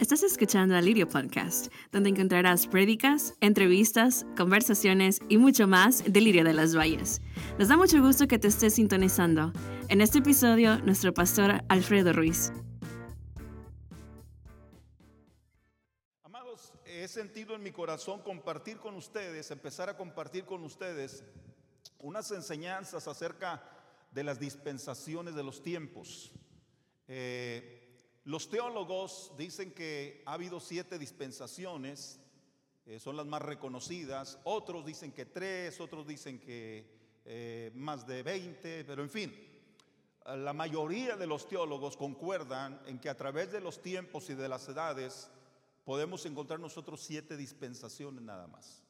Estás escuchando al Lirio Podcast, donde encontrarás prédicas, entrevistas, conversaciones y mucho más de Lirio de las Valles. Nos da mucho gusto que te estés sintonizando. En este episodio, nuestro pastor Alfredo Ruiz. Amados, he sentido en mi corazón compartir con ustedes, empezar a compartir con ustedes unas enseñanzas acerca de las dispensaciones de los tiempos. Eh, los teólogos dicen que ha habido siete dispensaciones, eh, son las más reconocidas, otros dicen que tres, otros dicen que eh, más de veinte, pero en fin, la mayoría de los teólogos concuerdan en que a través de los tiempos y de las edades podemos encontrar nosotros siete dispensaciones nada más.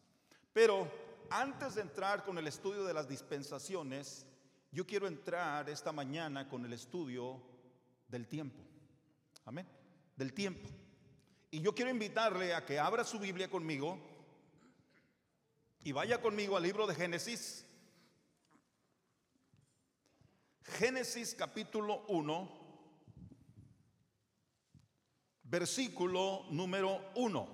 Pero antes de entrar con el estudio de las dispensaciones, yo quiero entrar esta mañana con el estudio del tiempo. Amén. Del tiempo. Y yo quiero invitarle a que abra su Biblia conmigo y vaya conmigo al libro de Génesis. Génesis capítulo 1, versículo número 1.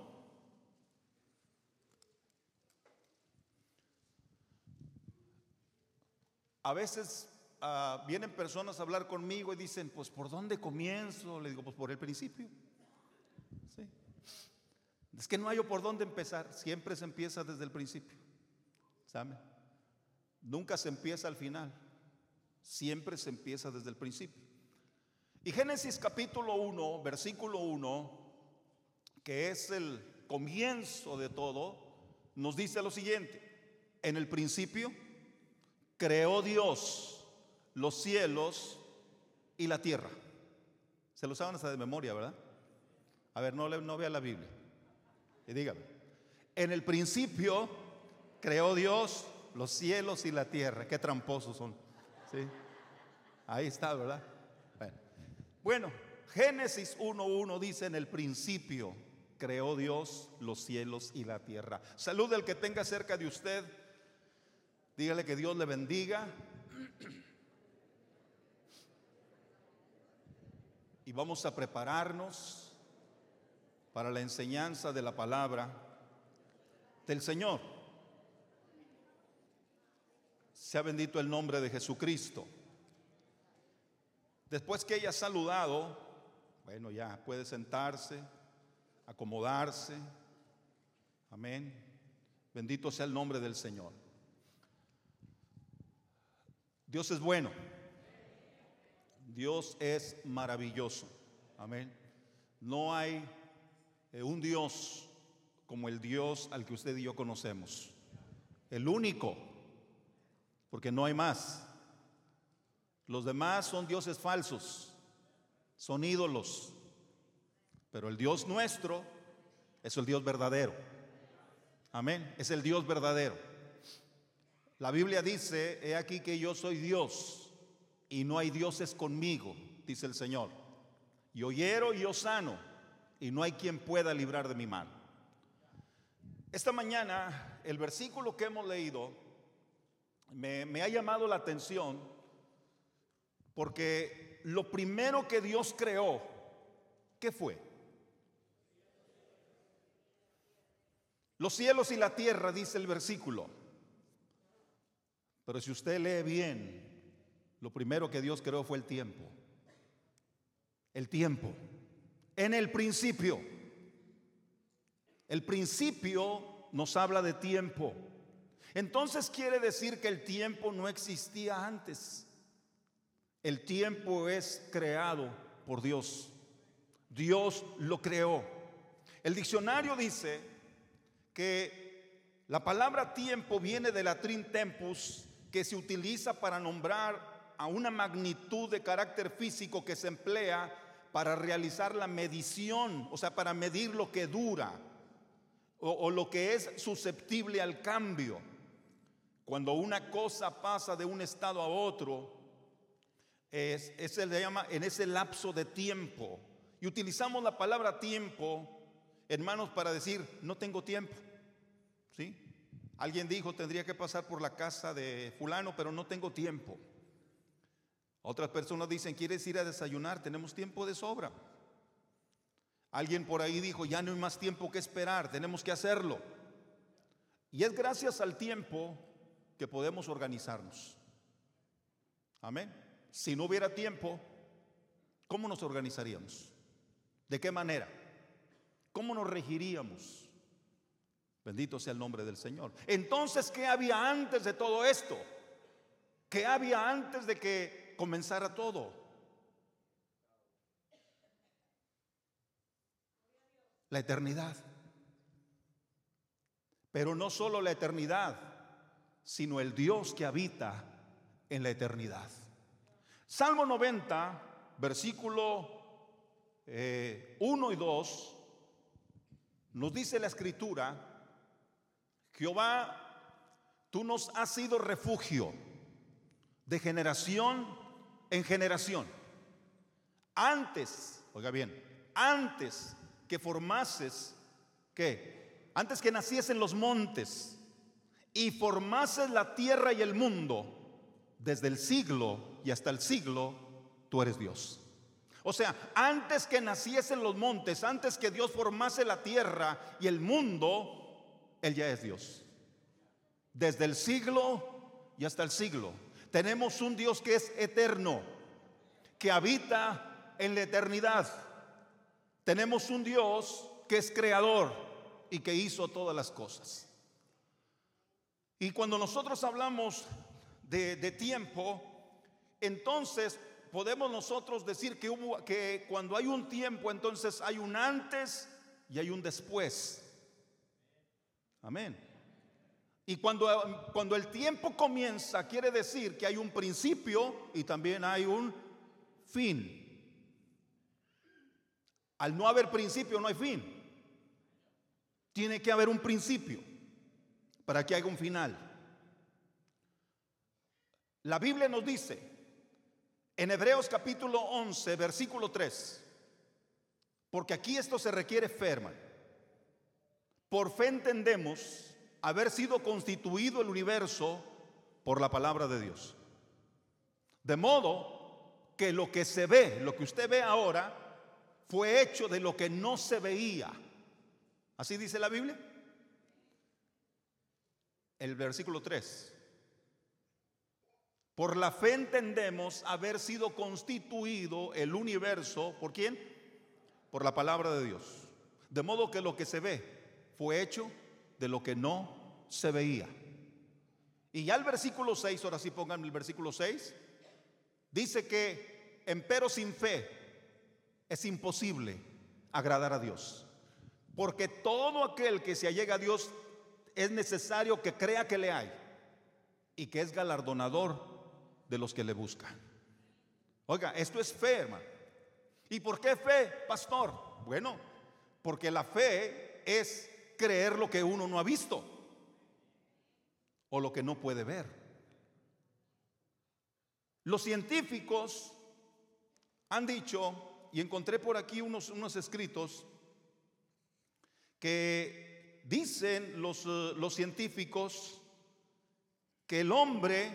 A veces Ah, vienen personas a hablar conmigo y dicen, pues ¿por dónde comienzo? Le digo, pues por el principio. Es que no hay por dónde empezar, siempre se empieza desde el principio. ¿Sabe? Nunca se empieza al final, siempre se empieza desde el principio. Y Génesis capítulo 1, versículo 1, que es el comienzo de todo, nos dice lo siguiente, en el principio creó Dios los cielos y la tierra. Se lo saben hasta de memoria, ¿verdad? A ver, no, no vea la Biblia. Y dígame, en el principio creó Dios los cielos y la tierra. Qué tramposos son. Ahí está, ¿verdad? Bueno, bueno Génesis 1.1 dice, en el principio creó Dios los cielos y la tierra. Salud al que tenga cerca de usted. Dígale que Dios le bendiga y vamos a prepararnos para la enseñanza de la palabra del Señor. Sea bendito el nombre de Jesucristo. Después que haya saludado, bueno, ya puede sentarse, acomodarse. Amén. Bendito sea el nombre del Señor. Dios es bueno. Dios es maravilloso. Amén. No hay eh, un Dios como el Dios al que usted y yo conocemos. El único, porque no hay más. Los demás son dioses falsos, son ídolos. Pero el Dios nuestro es el Dios verdadero. Amén. Es el Dios verdadero. La Biblia dice, he aquí que yo soy Dios y no hay dioses conmigo, dice el Señor. Yo hiero y yo sano, y no hay quien pueda librar de mi mano. Esta mañana, el versículo que hemos leído me, me ha llamado la atención porque lo primero que Dios creó, ¿qué fue? Los cielos y la tierra, dice el versículo. Pero si usted lee bien, lo primero que Dios creó fue el tiempo. El tiempo. En el principio. El principio nos habla de tiempo. Entonces quiere decir que el tiempo no existía antes. El tiempo es creado por Dios. Dios lo creó. El diccionario dice que la palabra tiempo viene de latín tempus, que se utiliza para nombrar a una magnitud de carácter físico que se emplea para realizar la medición, o sea, para medir lo que dura o, lo que es susceptible al cambio. Cuando una cosa pasa de un estado a otro, es, se le llama en ese lapso de tiempo. Y utilizamos la palabra tiempo, hermanos, para decir, no tengo tiempo. ¿Sí? Alguien dijo, tendría que pasar por la casa de fulano, pero no tengo tiempo. Otras personas dicen, ¿quieres ir a desayunar? Tenemos tiempo de sobra. Alguien por ahí dijo, ya no hay más tiempo que esperar, tenemos que hacerlo. Y es gracias al tiempo que podemos organizarnos. Amén. Si no hubiera tiempo, ¿cómo nos organizaríamos? ¿De qué manera? ¿Cómo nos regiríamos? Bendito sea el nombre del Señor. Entonces, ¿qué había antes de todo esto? ¿Qué había antes de que comenzara todo? La eternidad. Pero no solo la eternidad, sino el Dios que habita en la eternidad. Salmo 90, versículo 1 eh, y 2, nos dice la escritura, Jehová, tú nos has sido refugio de generación en generación. Antes, oiga bien, antes que formases, ¿qué? Antes que naciesen los montes y formases la tierra y el mundo, desde el siglo y hasta el siglo, tú eres Dios. O sea, antes que naciesen los montes, antes que Dios formase la tierra y el mundo, Él ya es Dios. Desde el siglo y hasta el siglo. Tenemos un Dios que es eterno, que habita en la eternidad. Tenemos un Dios que es creador y que hizo todas las cosas. Y cuando nosotros hablamos de, tiempo, entonces podemos nosotros decir que, hubo, que cuando hay un tiempo, entonces hay un antes y hay un después. Amén. Y cuando, cuando el tiempo comienza, quiere decir que hay un principio y también hay un fin. Al no haber principio, no hay fin. Tiene que haber un principio para que haya un final. La Biblia nos dice en Hebreos capítulo 11, versículo 3, porque aquí esto se requiere ferma. Por fe entendemos haber sido constituido el universo por la palabra de Dios. De modo que lo que se ve, lo que usted ve ahora, fue hecho de lo que no se veía. ¿Así dice la Biblia? El versículo 3. Por la fe entendemos haber sido constituido el universo, ¿por quién? Por la palabra de Dios. De modo que lo que se ve fue hecho de lo que no se veía. Y ya el versículo 6, ahora sí pongan el versículo 6, dice que empero sin fe es imposible agradar a Dios. Porque todo aquel que se allega a Dios es necesario que crea que le hay y que es galardonador de los que le buscan. Oiga, esto es fe, hermano. ¿Y por qué fe, pastor? Bueno, porque la fe es creer lo que uno no ha visto o lo que no puede ver. Los científicos han dicho, y encontré por aquí unos, unos escritos, que dicen los, eh, los científicos que el hombre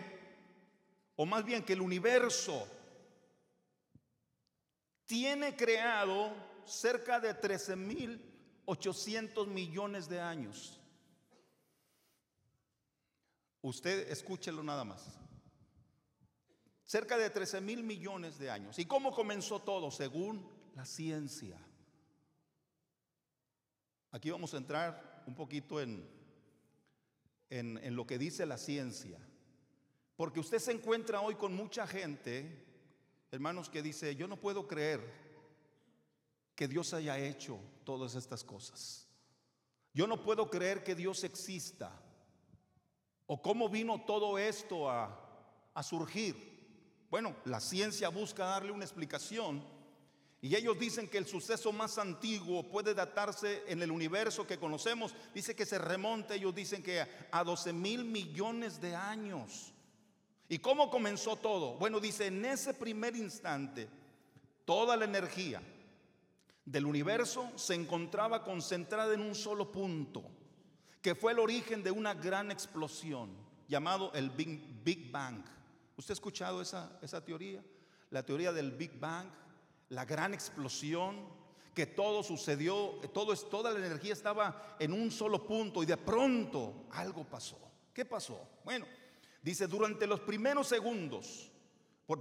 o más bien que el universo tiene creado cerca de 13.800 millones de años. Usted escúchelo nada más. Cerca de 13 mil millones de años. ¿Y cómo comenzó todo? Según la ciencia. Aquí vamos a entrar un poquito en, en, en lo que dice la ciencia. Porque usted se encuentra hoy con mucha gente, hermanos, que dice, yo no puedo creer que Dios haya hecho todas estas cosas. Yo no puedo creer que Dios exista. ¿O cómo vino todo esto a, a surgir? Bueno, la ciencia busca darle una explicación y ellos dicen que el suceso más antiguo puede datarse en el universo que conocemos. Dice que se remonta, ellos dicen que a 12 mil millones de años. ¿Y cómo comenzó todo? Bueno, dice, en ese primer instante, toda la energía del universo se encontraba concentrada en un solo punto, que fue el origen de una gran explosión llamado el Big, Bang. ¿Usted ha escuchado esa, esa teoría? La teoría del Big Bang, la gran explosión que todo sucedió, todo, toda la energía estaba en un solo punto y de pronto algo pasó. ¿Qué pasó? Bueno, dice, durante los primeros segundos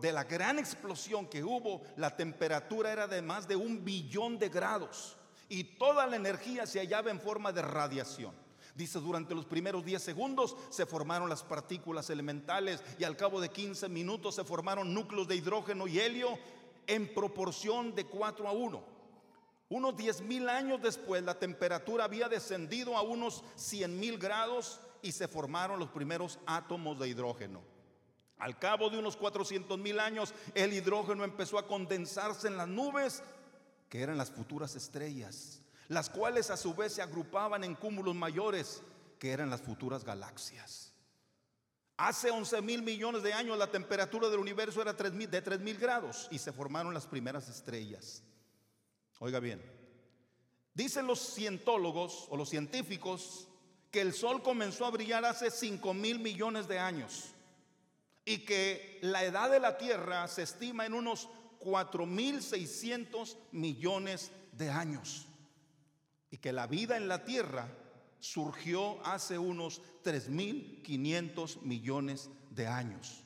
de la gran explosión que hubo, la temperatura era de más de un billón de grados y toda la energía se hallaba en forma de radiación. Dice, durante los primeros 10 segundos se formaron las partículas elementales y al cabo de 15 minutos se formaron núcleos de hidrógeno y helio en proporción de 4 a 1. Unos 10 mil años después la temperatura había descendido a unos 100 mil grados y se formaron los primeros átomos de hidrógeno. Al cabo de unos 400 mil años el hidrógeno empezó a condensarse en las nubes que eran las futuras estrellas las cuales a su vez se agrupaban en cúmulos mayores, que eran las futuras galaxias. Hace 11 mil millones de años la temperatura del universo era de 3 mil grados y se formaron las primeras estrellas. Oiga bien, dicen los cientólogos o los científicos que el Sol comenzó a brillar hace 5 mil millones de años y que la edad de la Tierra se estima en unos 4 mil 600 millones de años y que la vida en la tierra surgió hace unos 3.500 millones de años.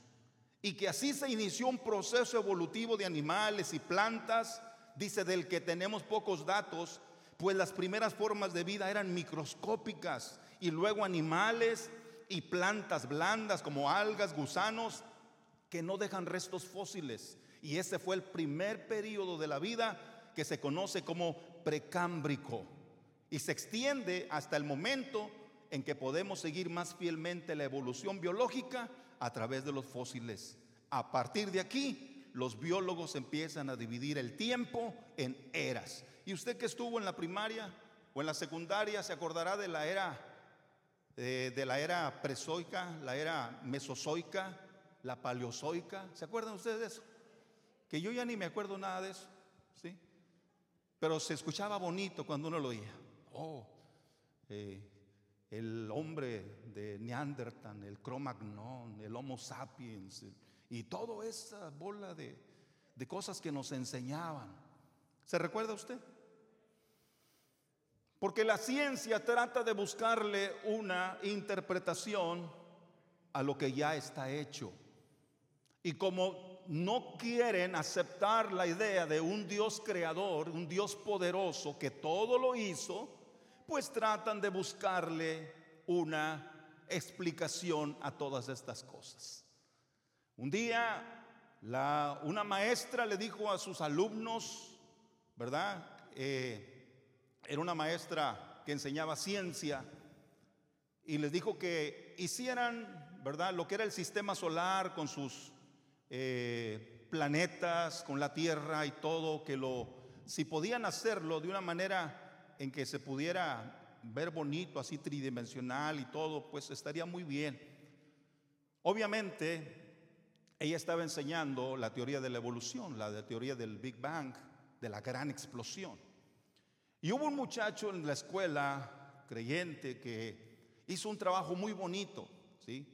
Y que así se inició un proceso evolutivo de animales y plantas, dice del que tenemos pocos datos, pues las primeras formas de vida eran microscópicas y luego animales y plantas blandas como algas, gusanos, que no dejan restos fósiles. Y ese fue el primer periodo de la vida que se conoce como precámbrico y se extiende hasta el momento en que podemos seguir más fielmente la evolución biológica a través de los fósiles. A partir de aquí, los biólogos empiezan a dividir el tiempo en eras. Y usted que estuvo en la primaria o en la secundaria se acordará de la era de la era presoica, la era mesozoica, la paleozoica. ¿Se acuerdan ustedes de eso? Que yo ya ni me acuerdo nada de eso, ¿sí? Pero se escuchaba bonito cuando uno lo oía. Oh, eh, el hombre de Neandertal, el Cro-Magnon, el Homo sapiens, y toda esa bola de, de cosas que nos enseñaban. ¿Se recuerda usted? Porque la ciencia trata de buscarle una interpretación a lo que ya está hecho. Y como no quieren aceptar la idea de un Dios creador, un Dios poderoso que todo lo hizo, pues tratan de buscarle una explicación a todas estas cosas. Un día la, una maestra le dijo a sus alumnos, ¿verdad? Eh, era una maestra que enseñaba ciencia y les dijo que hicieran, ¿verdad? Lo que era el sistema solar con sus eh, planetas, con la Tierra y todo, que lo, si podían hacerlo de una manera en que se pudiera ver bonito, así tridimensional y todo, pues estaría muy bien. Obviamente, ella estaba enseñando la teoría de la evolución, la teoría del Big Bang, de la gran explosión. Y hubo un muchacho en la escuela creyente que hizo un trabajo muy bonito, ¿sí?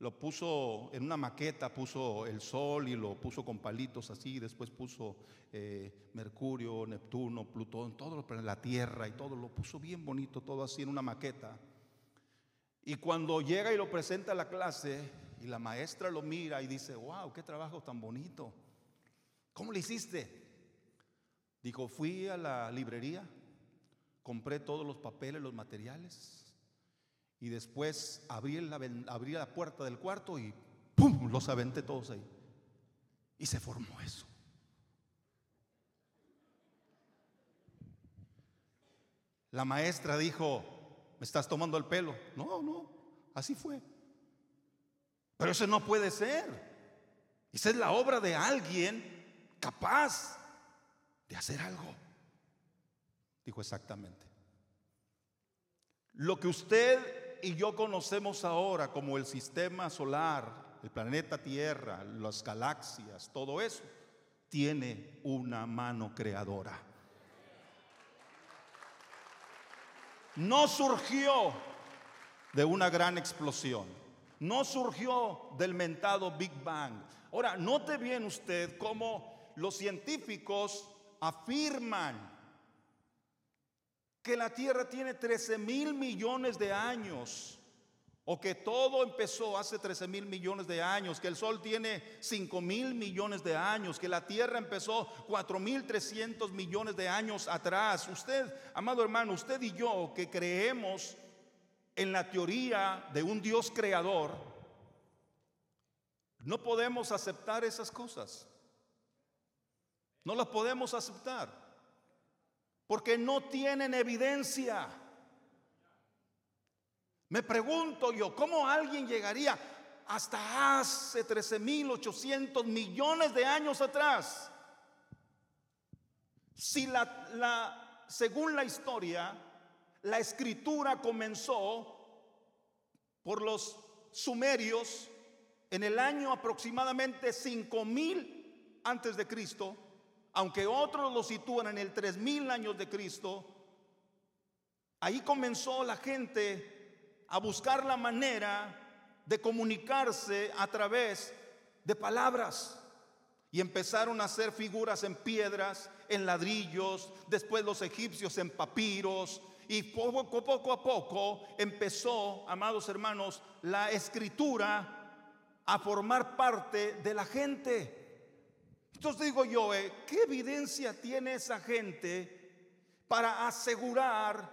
Lo puso en una maqueta, puso el sol y lo puso con palitos así, después puso eh, Mercurio, Neptuno, Plutón, todo la Tierra y todo, lo puso bien bonito, todo así en una maqueta. Y cuando llega y lo presenta a la clase, y la maestra lo mira y dice, wow, qué trabajo tan bonito. ¿Cómo lo hiciste? Dijo, fui a la librería, compré todos los papeles, los materiales, y después abrí la, la puerta del cuarto y ¡pum! Los aventé todos ahí. Y se formó eso. La maestra dijo, ¿me estás tomando el pelo? No, no, así fue. Pero eso no puede ser. Esa es la obra de alguien capaz de hacer algo. Dijo exactamente. Lo que usted y yo conocemos ahora como el sistema solar, el planeta Tierra, las galaxias, todo eso, tiene una mano creadora. No surgió de una gran explosión, no surgió del mentado Big Bang. Ahora, note bien usted cómo los científicos afirman que la Tierra tiene 13 mil millones de años, o que todo empezó hace 13 mil millones de años, que el Sol tiene 5 mil millones de años, que la Tierra empezó 4 mil 300 millones de años atrás. Usted, amado hermano, usted y yo que creemos en la teoría de un Dios creador, no podemos aceptar esas cosas. No las podemos aceptar. Porque no tienen evidencia. Me pregunto yo, ¿cómo alguien llegaría hasta hace 13.800 millones de años atrás? Si la, según la historia, la escritura comenzó por los sumerios en el año aproximadamente 5000 antes de Cristo, aunque otros lo sitúan en el 3000 años de Cristo, ahí comenzó la gente a buscar la manera de comunicarse a través de palabras. Y empezaron a hacer figuras en piedras, en ladrillos, después los egipcios en papiros. Y poco, poco a poco empezó, amados hermanos, la escritura a formar parte de la gente. Entonces digo yo, eh, ¿qué evidencia tiene esa gente para asegurar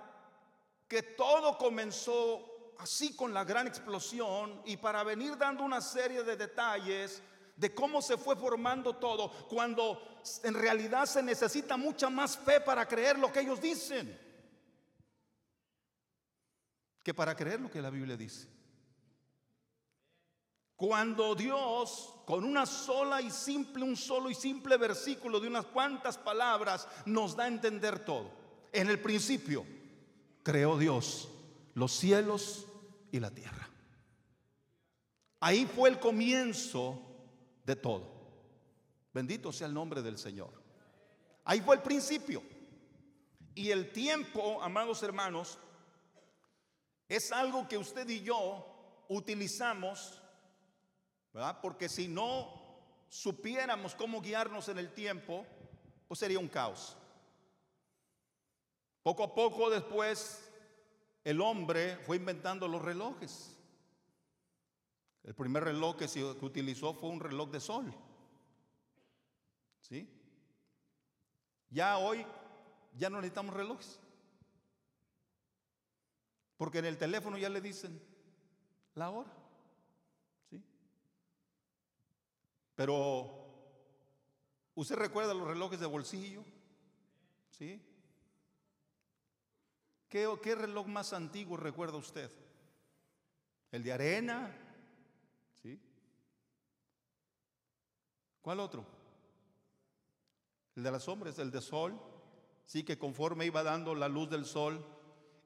que todo comenzó así con la gran explosión y para venir dando una serie de detalles de cómo se fue formando todo, cuando en realidad se necesita mucha más fe para creer lo que ellos dicen, que para creer lo que la Biblia dice. Cuando Dios, con una sola y simple, un solo y simple versículo de unas cuantas palabras, nos da a entender todo. En el principio, creó Dios los cielos y la tierra. Ahí fue el comienzo de todo. Bendito sea el nombre del Señor. Ahí fue el principio. Y el tiempo, amados hermanos, es algo que usted y yo utilizamos, Porque si no supiéramos cómo guiarnos en el tiempo, pues sería un caos. Poco a poco después el hombre fue inventando los relojes. El primer reloj que se utilizó fue un reloj de sol. ¿Sí? Ya hoy ya no necesitamos relojes. Porque en el teléfono ya le dicen la hora. ¿Sí? Pero ¿usted recuerda los relojes de bolsillo? ¿Sí? ¿Qué, reloj más antiguo recuerda usted? ¿El de arena? ¿Sí? ¿Cuál otro? El de las sombras, el de sol. Sí, que conforme iba dando la luz del sol,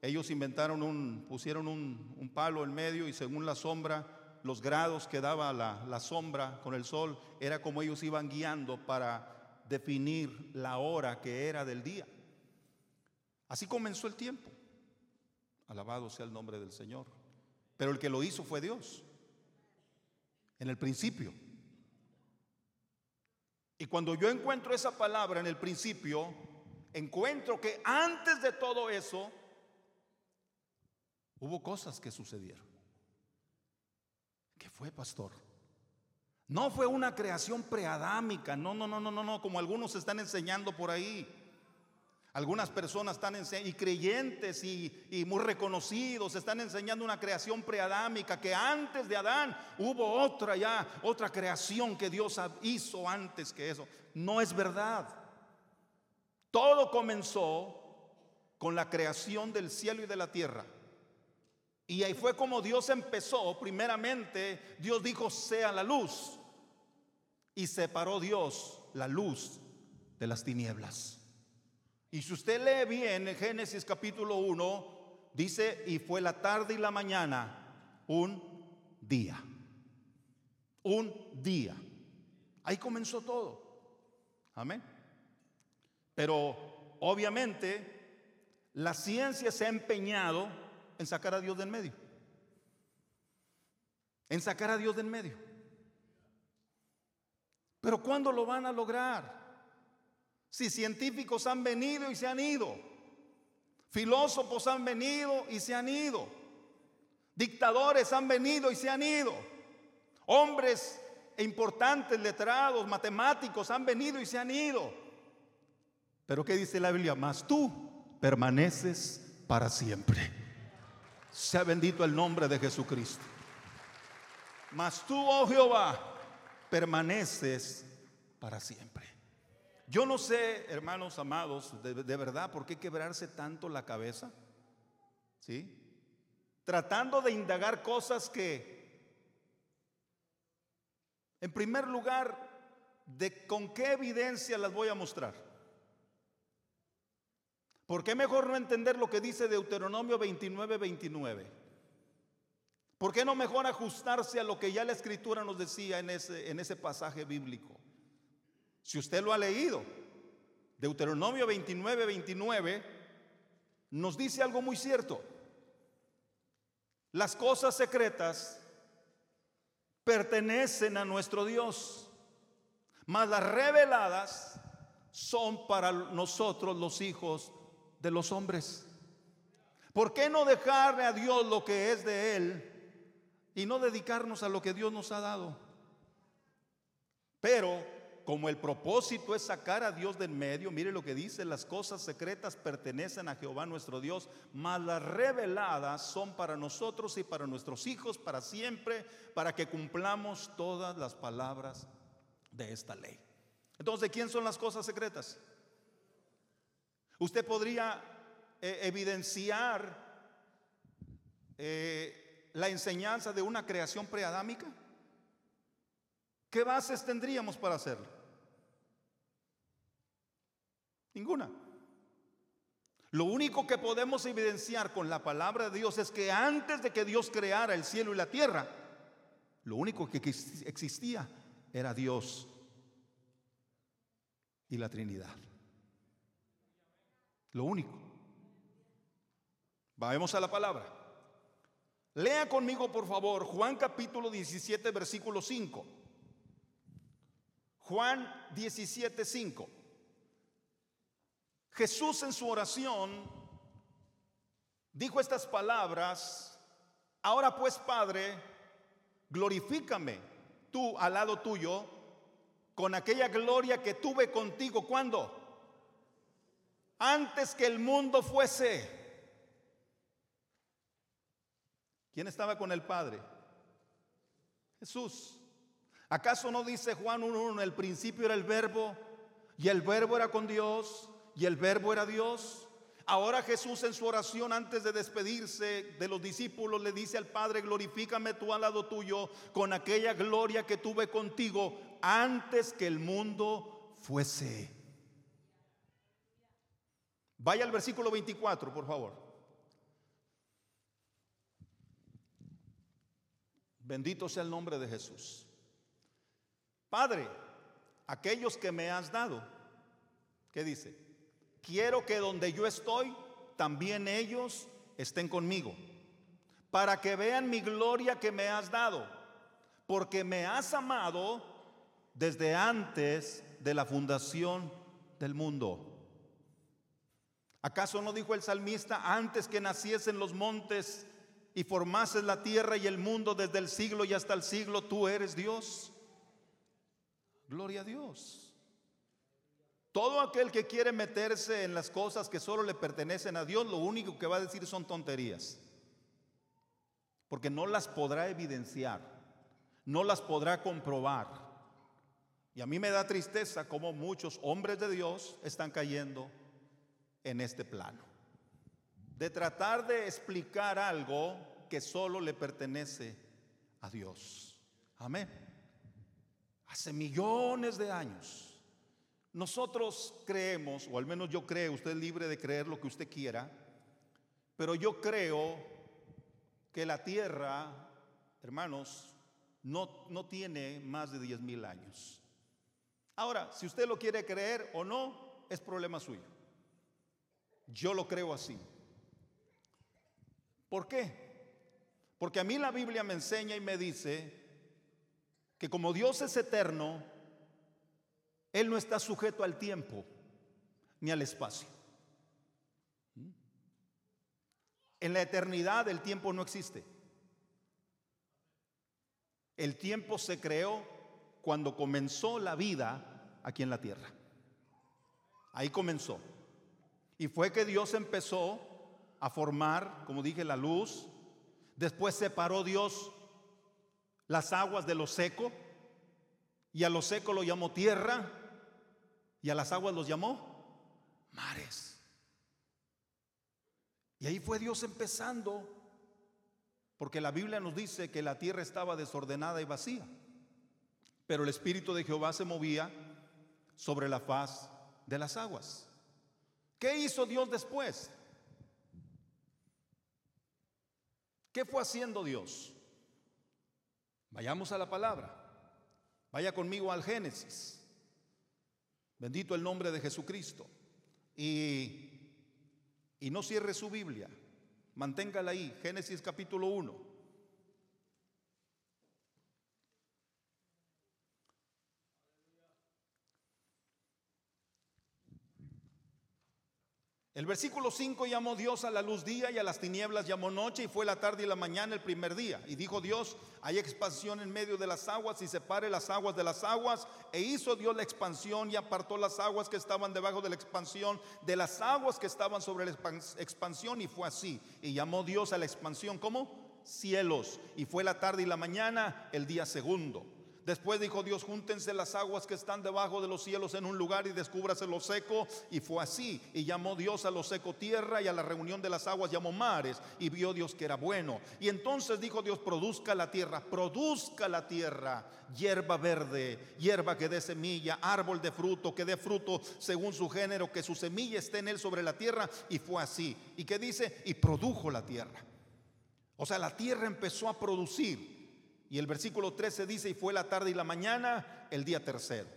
ellos inventaron un, pusieron un, palo en medio y según la sombra, los grados que daba la, sombra con el sol, era como ellos iban guiando para definir la hora que era del día. Así comenzó el tiempo. Alabado sea el nombre del Señor. Pero el que lo hizo fue Dios. En el principio. Y cuando yo encuentro esa palabra en el principio, encuentro que antes de todo eso, hubo cosas que sucedieron. ¿Qué fue, pastor? No fue una creación preadámica, no, no, no, no, no, no, como algunos están enseñando por ahí. Algunas personas están y creyentes y, y, muy reconocidos están enseñando una creación preadámica que antes de Adán hubo otra ya, otra creación que Dios hizo antes que eso. No es verdad. Todo comenzó con la creación del cielo y de la tierra. Y ahí fue como Dios empezó. Primeramente, Dios dijo, sea la luz. Y separó Dios la luz de las tinieblas. Y si usted lee bien en Génesis capítulo 1, dice, y fue la tarde y la mañana un día. Un día. Ahí comenzó todo. Amén. Pero obviamente la ciencia se ha empeñado en sacar a Dios del medio. En sacar a Dios del medio. Pero ¿cuándo lo van a lograr? Si científicos han venido y se han ido. Filósofos han venido y se han ido. Dictadores han venido y se han ido. Hombres importantes, letrados, matemáticos han venido y se han ido. Pero ¿qué dice la Biblia? Más tú permaneces para siempre. Sea bendito el nombre de Jesucristo. Mas tú, oh Jehová, permaneces para siempre. Yo no sé, hermanos amados, de, de, verdad, por qué quebrarse tanto la cabeza. ¿Sí? Tratando de indagar cosas que, en primer lugar, de con qué evidencia las voy a mostrar. ¿Por qué mejor no entender lo que dice Deuteronomio 29, 29? ¿Por qué no mejor ajustarse a lo que ya la escritura nos decía en ese, en ese pasaje bíblico? Si usted lo ha leído, Deuteronomio 29, 29 nos dice algo muy cierto. Las cosas secretas pertenecen a nuestro Dios, mas las reveladas son para nosotros los hijos de los hombres. ¿Por qué no dejarle a Dios lo que es de Él y no dedicarnos a lo que Dios nos ha dado? Pero como el propósito es sacar a Dios del medio, mire lo que dice, las cosas secretas pertenecen a Jehová nuestro Dios, mas las reveladas son para nosotros y para nuestros hijos para siempre, para que cumplamos todas las palabras de esta ley. Entonces, ¿de quién son las cosas secretas? Usted podría eh, evidenciar eh, la enseñanza de una creación preadámica. ¿Qué bases tendríamos para hacerlo? Ninguna. Lo único que podemos evidenciar con la palabra de Dios es que antes de que Dios creara el cielo y la tierra, lo único que existía era Dios y la Trinidad. Lo único. Vamos a la palabra. Lea conmigo, por favor, Juan capítulo 17, versículo 5. Juan 17, 5. Jesús en su oración dijo estas palabras, ahora pues Padre, glorifícame tú al lado tuyo con aquella gloria que tuve contigo cuando antes que el mundo fuese. ¿Quién estaba con el Padre? Jesús. ¿Acaso no dice Juan 1.1, en el principio era el verbo y el verbo era con Dios y el verbo era Dios. Ahora Jesús en su oración antes de despedirse de los discípulos le dice al Padre, glorifícame tú al lado tuyo con aquella gloria que tuve contigo antes que el mundo fuese. Vaya al versículo 24, por favor. Bendito sea el nombre de Jesús. Padre, aquellos que me has dado, ¿qué dice? quiero que donde yo estoy, también ellos estén conmigo, para que vean mi gloria que me has dado, porque me has amado desde antes de la fundación del mundo. ¿Acaso no dijo el salmista, antes que naciesen los montes y formases la tierra y el mundo desde el siglo y hasta el siglo, tú eres Dios? Gloria a Dios. Todo aquel que quiere meterse en las cosas que solo le pertenecen a Dios, lo único que va a decir son tonterías. Porque no las podrá evidenciar, no las podrá comprobar. Y a mí me da tristeza como muchos hombres de Dios están cayendo en este plano. De tratar de explicar algo que solo le pertenece a Dios. Amén. Hace millones de años nosotros creemos, o al menos yo creo, usted es libre de creer lo que usted quiera, pero yo creo que la tierra, hermanos, no, no tiene más de 10 mil años. Ahora, si usted lo quiere creer o no, es problema suyo. Yo lo creo así. ¿Por qué? Porque a mí la Biblia me enseña y me dice que como Dios es eterno, él no está sujeto al tiempo ni al espacio. En la eternidad el tiempo no existe. El tiempo se creó cuando comenzó la vida aquí en la tierra. Ahí comenzó. Y fue que Dios empezó a formar, como dije, la luz. Después separó Dios las aguas de lo seco. Y a lo seco lo llamó tierra. Y a las aguas los llamó mares. Y ahí fue Dios empezando. Porque la Biblia nos dice que la tierra estaba desordenada y vacía. Pero el Espíritu de Jehová se movía sobre la faz de las aguas. ¿Qué hizo Dios después? ¿Qué fue haciendo Dios? Vayamos a la palabra. Vaya conmigo al Génesis. Bendito el nombre de Jesucristo. Y, y no cierre su Biblia. Manténgala ahí. Génesis capítulo 1. El versículo 5 llamó Dios a la luz día y a las tinieblas llamó noche y fue la tarde y la mañana el primer día. Y dijo Dios, hay expansión en medio de las aguas y separe las aguas de las aguas. E hizo Dios la expansión y apartó las aguas que estaban debajo de la expansión de las aguas que estaban sobre la expansión y fue así. Y llamó Dios a la expansión como cielos. Y fue la tarde y la mañana el día segundo. Después dijo Dios, júntense las aguas que están debajo de los cielos en un lugar y descúbrase lo seco. Y fue así. Y llamó Dios a lo seco tierra y a la reunión de las aguas llamó mares. Y vio Dios que era bueno. Y entonces dijo Dios, produzca la tierra, produzca la tierra hierba verde, hierba que dé semilla, árbol de fruto, que dé fruto según su género, que su semilla esté en él sobre la tierra. Y fue así. ¿Y qué dice? Y produjo la tierra. O sea, la tierra empezó a producir. Y el versículo 13 dice, y fue la tarde y la mañana, el día tercero.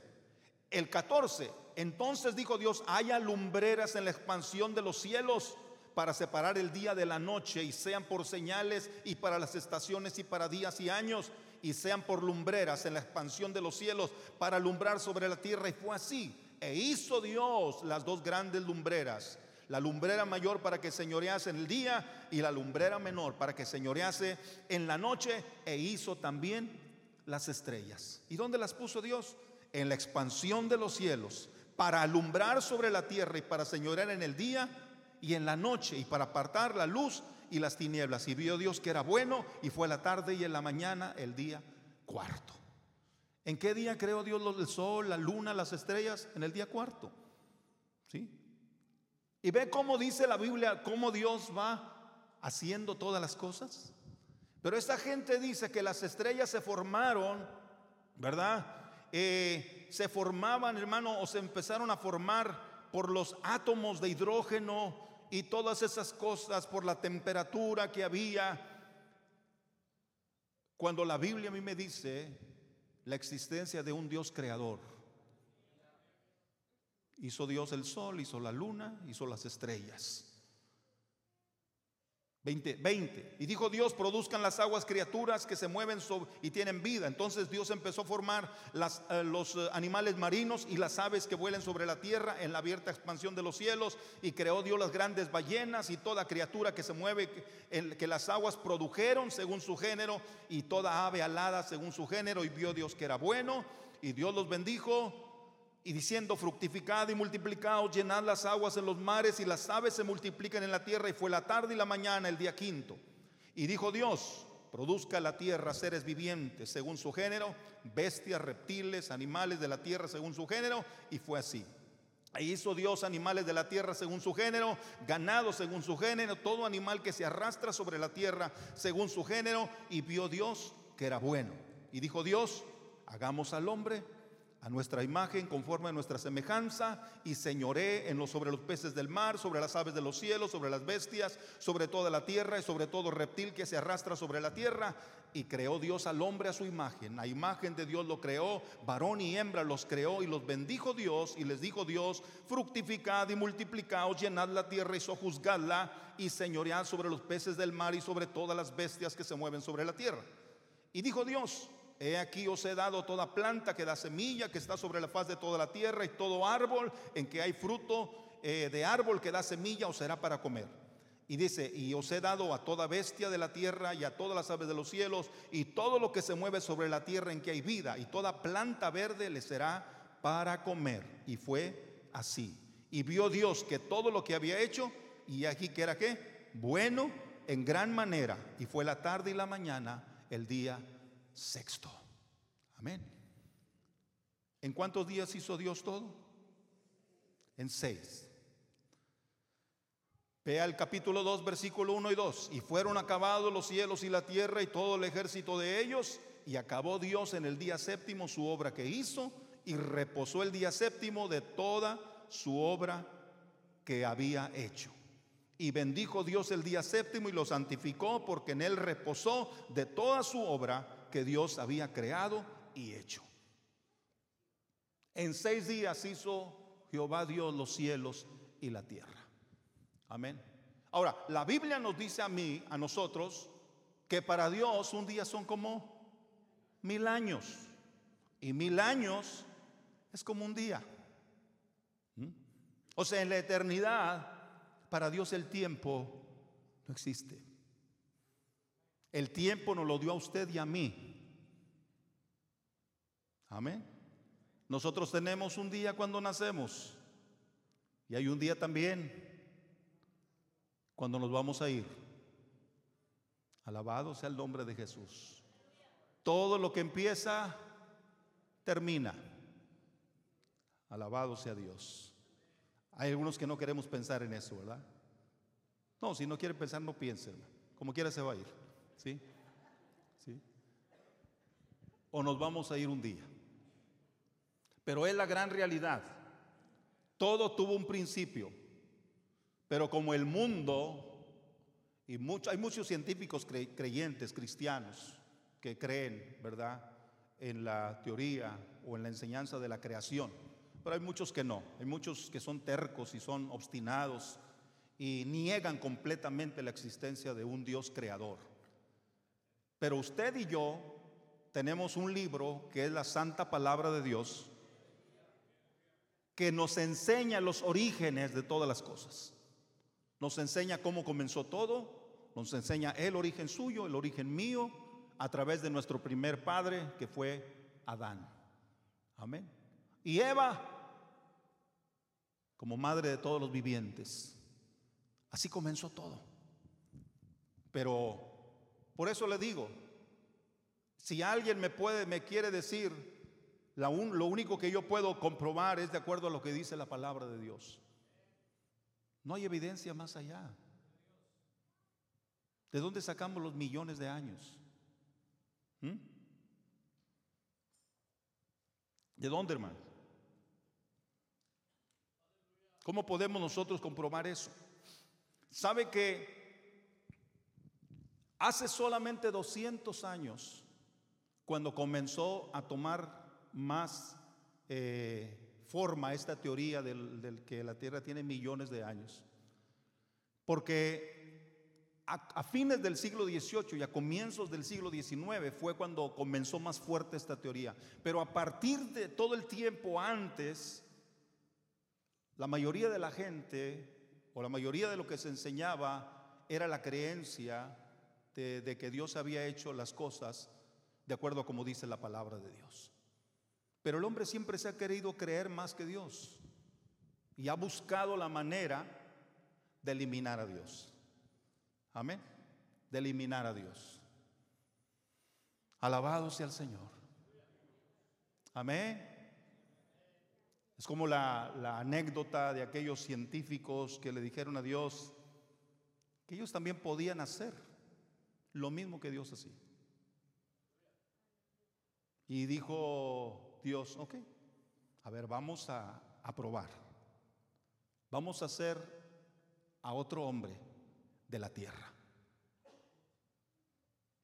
El 14, entonces dijo Dios, haya lumbreras en la expansión de los cielos para separar el día de la noche y sean por señales y para las estaciones y para días y años y sean por lumbreras en la expansión de los cielos para alumbrar sobre la tierra. Y fue así. E hizo Dios las dos grandes lumbreras la lumbrera mayor para que señorease en el día y la lumbrera menor para que señorease en la noche e hizo también las estrellas. ¿Y dónde las puso Dios? En la expansión de los cielos, para alumbrar sobre la tierra y para señorear en el día y en la noche y para apartar la luz y las tinieblas. Y vio Dios que era bueno y fue la tarde y en la mañana el día cuarto. ¿En qué día creó Dios el sol, la luna, las estrellas? En el día cuarto. ¿Sí? Y ve cómo dice la Biblia, cómo Dios va haciendo todas las cosas. Pero esta gente dice que las estrellas se formaron, ¿verdad? Eh, se formaban, hermano, o se empezaron a formar por los átomos de hidrógeno y todas esas cosas, por la temperatura que había. Cuando la Biblia a mí me dice la existencia de un Dios creador. Hizo Dios el sol, hizo la luna, hizo las estrellas. 20, 20. Y dijo Dios, produzcan las aguas criaturas que se mueven y tienen vida. Entonces Dios empezó a formar eh, los eh, animales marinos y las aves que vuelen sobre la tierra en la abierta expansión de los cielos. Y creó Dios las grandes ballenas y toda criatura que se mueve, que las aguas produjeron según su género y toda ave alada según su género. Y vio Dios que era bueno. Y Dios los bendijo y diciendo, fructificad y multiplicaos, llenad las aguas en los mares y las aves se multiplican en la tierra. Y fue la tarde y la mañana, el día quinto. Y dijo Dios, produzca la tierra seres vivientes según su género, bestias, reptiles, animales de la tierra según su género. Y fue así. E hizo Dios animales de la tierra según su género, ganado según su género, todo animal que se arrastra sobre la tierra según su género. Y vio Dios que era bueno. Y dijo Dios, hagamos al hombre a nuestra imagen, conforme a nuestra semejanza, y señoré en los, sobre los peces del mar, sobre las aves de los cielos, sobre las bestias, sobre toda la tierra y sobre todo reptil que se arrastra sobre la tierra. Y creó Dios al hombre a su imagen. A imagen de Dios lo creó, varón y hembra los creó y los bendijo Dios y les dijo Dios, fructificad y multiplicaos, llenad la tierra y sojuzgadla y señoread sobre los peces del mar y sobre todas las bestias que se mueven sobre la tierra. Y dijo Dios, He aquí os he dado toda planta que da semilla, que está sobre la faz de toda la tierra, y todo árbol en que hay fruto eh, de árbol que da semilla os será para comer. Y dice, y os he dado a toda bestia de la tierra y a todas las aves de los cielos y todo lo que se mueve sobre la tierra en que hay vida y toda planta verde le será para comer. Y fue así. Y vio Dios que todo lo que había hecho, y aquí que era qué, bueno en gran manera. Y fue la tarde y la mañana el día sexto. Amén. ¿En cuántos días hizo Dios todo? En seis. Vea el capítulo 2, versículo 1 y 2. Y fueron acabados los cielos y la tierra y todo el ejército de ellos. Y acabó Dios en el día séptimo su obra que hizo. Y reposó el día séptimo de toda su obra que había hecho. Y bendijo Dios el día séptimo y lo santificó porque en él reposó de toda su obra que Dios había creado y hecho. En seis días hizo Jehová Dios los cielos y la tierra. Amén. Ahora, la Biblia nos dice a mí, a nosotros, que para Dios un día son como mil años. Y mil años es como un día. ¿Mm? O sea, en la eternidad, para Dios el tiempo no existe. El tiempo nos lo dio a usted y a mí. Amén. Nosotros tenemos un día cuando nacemos y hay un día también cuando nos vamos a ir. Alabado sea el nombre de Jesús. Todo lo que empieza, termina. Alabado sea Dios. Hay algunos que no queremos pensar en eso, ¿verdad? No, si no quiere pensar, no piensen. Como quiera se va a ir. ¿Sí? ¿Sí? O nos vamos a ir un día. Pero es la gran realidad. Todo tuvo un principio. Pero como el mundo, y hay muchos científicos creyentes, cristianos, que creen, ¿verdad?, en la teoría o en la enseñanza de la creación. Pero hay muchos que no, hay muchos que son tercos y son obstinados y niegan completamente la existencia de un Dios creador. Pero usted y yo tenemos un libro que es la Santa Palabra de Dios, que nos enseña los orígenes de todas las cosas. Nos enseña cómo comenzó todo, nos enseña el origen suyo, el origen mío, a través de nuestro primer padre, que fue Adán. Amén. Y Eva, como madre de todos los vivientes. Así comenzó todo. Pero por eso le digo, si alguien me puede, me quiere decir, lo único que yo puedo comprobar es de acuerdo a lo que dice la palabra de Dios. No hay evidencia más allá. ¿De dónde sacamos los millones de años? ¿Mm? ¿De dónde, hermano? ¿Cómo podemos nosotros comprobar eso? ¿Sabe que hace solamente 200 años, cuando comenzó a tomar más eh, forma esta teoría del, que la Tierra tiene millones de años. Porque a, fines del siglo XVIII y a comienzos del siglo XIX fue cuando comenzó más fuerte esta teoría. Pero a partir de todo el tiempo antes, la mayoría de la gente, o la mayoría de lo que se enseñaba, era la creencia de, que Dios había hecho las cosas de acuerdo a como dice la palabra de Dios. Pero el hombre siempre se ha querido creer más que Dios y ha buscado la manera de eliminar a Dios. Amén. De eliminar a Dios. Alabado sea el Señor. Amén. Es como la, anécdota de aquellos científicos que le dijeron a Dios que ellos también podían hacer lo mismo que Dios hacía. Y dijo Dios, ok, a ver, vamos a, a probar. Vamos a hacer a otro hombre de la tierra.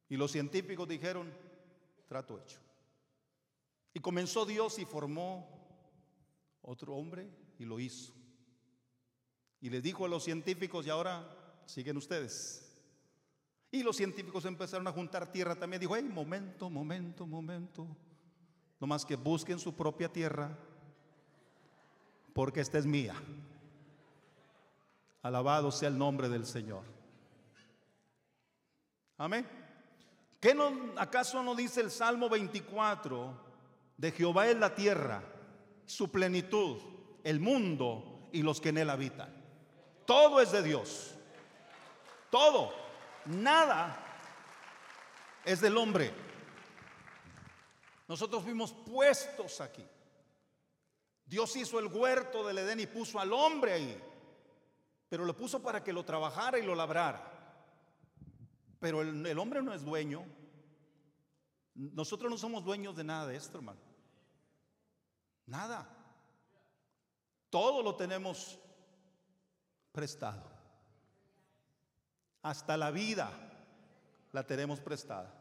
Y los científicos dijeron, trato hecho. Y comenzó Dios y formó otro hombre y lo hizo. Y les dijo a los científicos, y ahora siguen ustedes. Y los científicos empezaron a juntar tierra también. Dijo, hey, momento, momento, momento. No más que busquen su propia tierra, porque esta es mía. Alabado sea el nombre del Señor. Amén. ¿Qué no, acaso no dice el Salmo 24? De Jehová es la tierra, su plenitud, el mundo y los que en él habitan. Todo es de Dios. Todo. Nada es del hombre. Nosotros fuimos puestos aquí. Dios hizo el huerto del Edén y puso al hombre ahí. Pero lo puso para que lo trabajara y lo labrara. Pero el, el hombre no es dueño. Nosotros no somos dueños de nada de esto, hermano. Nada. Todo lo tenemos prestado. Hasta la vida la tenemos prestada.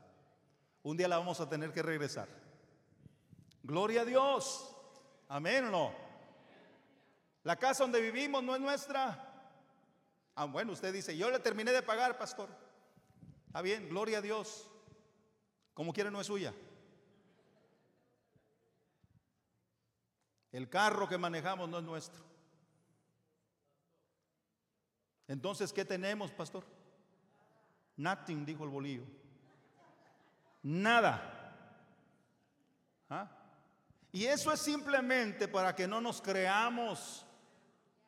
Un día la vamos a tener que regresar. Gloria a Dios. Amén o no. La casa donde vivimos no es nuestra. Ah, bueno, usted dice, yo le terminé de pagar, pastor. Está bien, gloria a Dios. Como quiere, no es suya. El carro que manejamos no es nuestro. Entonces, ¿qué tenemos, pastor? Nothing, dijo el bolillo. Nada. ¿Ah? Y eso es simplemente para que no nos creamos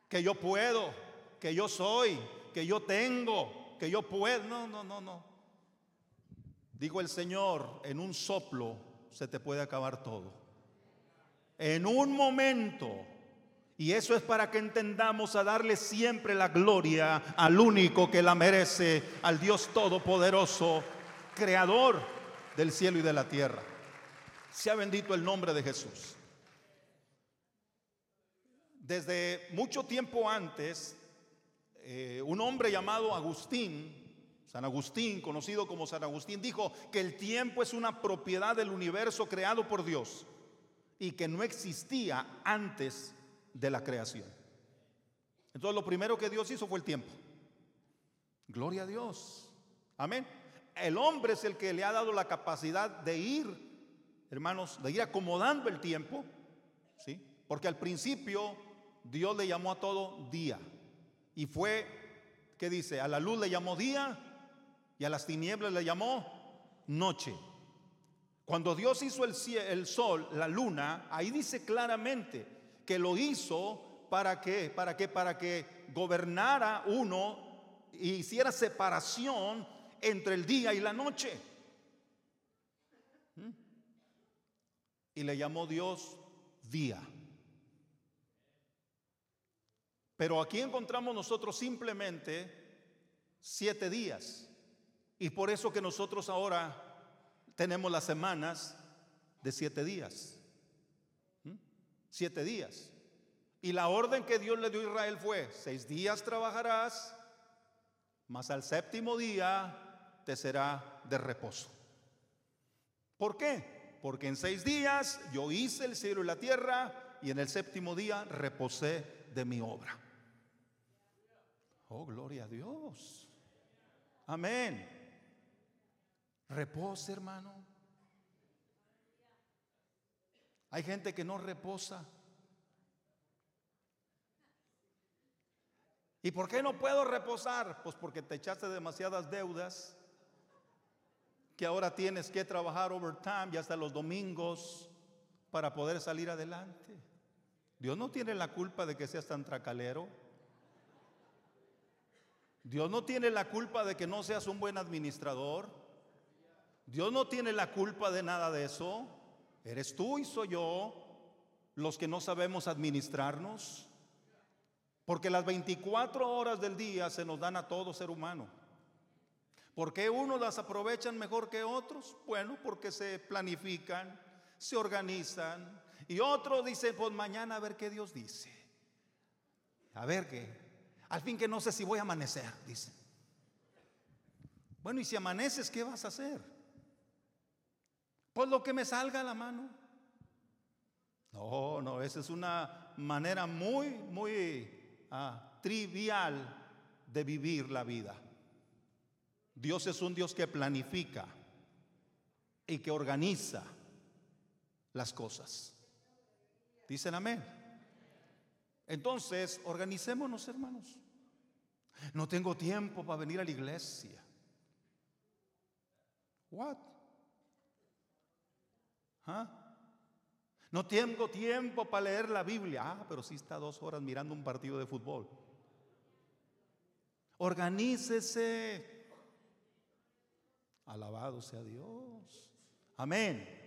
que yo puedo, que yo soy, que yo tengo, que yo puedo. No, no, no, no. Digo el Señor, en un soplo se te puede acabar todo. En un momento. Y eso es para que entendamos a darle siempre la gloria al único que la merece, al Dios Todopoderoso, Creador del cielo y de la tierra. Sea bendito el nombre de Jesús. Desde mucho tiempo antes, eh, un hombre llamado Agustín, San Agustín, conocido como San Agustín, dijo que el tiempo es una propiedad del universo creado por Dios y que no existía antes de la creación. Entonces lo primero que Dios hizo fue el tiempo. Gloria a Dios. Amén. El hombre es el que le ha dado la capacidad de ir, hermanos, de ir acomodando el tiempo, ¿sí? Porque al principio Dios le llamó a todo día. Y fue, ¿qué dice? A la luz le llamó día y a las tinieblas le llamó noche. Cuando Dios hizo el, el sol, la luna, ahí dice claramente que lo hizo para que, para que, para que gobernara uno y hiciera separación entre el día y la noche. ¿Mm? Y le llamó Dios día. Pero aquí encontramos nosotros simplemente siete días. Y por eso que nosotros ahora tenemos las semanas de siete días. Siete días. Y la orden que Dios le dio a Israel fue, seis días trabajarás, mas al séptimo día te será de reposo. ¿Por qué? Porque en seis días yo hice el cielo y la tierra y en el séptimo día reposé de mi obra. Oh, gloria a Dios. Amén. Reposa, hermano. Hay gente que no reposa. ¿Y por qué no puedo reposar? Pues porque te echaste demasiadas deudas que ahora tienes que trabajar overtime y hasta los domingos para poder salir adelante. Dios no tiene la culpa de que seas tan tracalero. Dios no tiene la culpa de que no seas un buen administrador. Dios no tiene la culpa de nada de eso. Eres tú y soy yo los que no sabemos administrarnos. Porque las 24 horas del día se nos dan a todo ser humano. ¿Por qué unos las aprovechan mejor que otros? Bueno, porque se planifican, se organizan. Y otros dicen, pues mañana a ver qué Dios dice. A ver qué. Al fin que no sé si voy a amanecer, dice. Bueno, y si amaneces, ¿qué vas a hacer? Pues lo que me salga a la mano. No, no, esa es una manera muy, muy ah, trivial de vivir la vida. Dios es un Dios que planifica y que organiza las cosas. Dicen amén. Entonces, organicémonos, hermanos. No tengo tiempo para venir a la iglesia. What? ¿Ah? No tengo tiempo para leer la Biblia. Ah, pero sí está dos horas mirando un partido de fútbol. Organícese. Alabado sea Dios. Amén.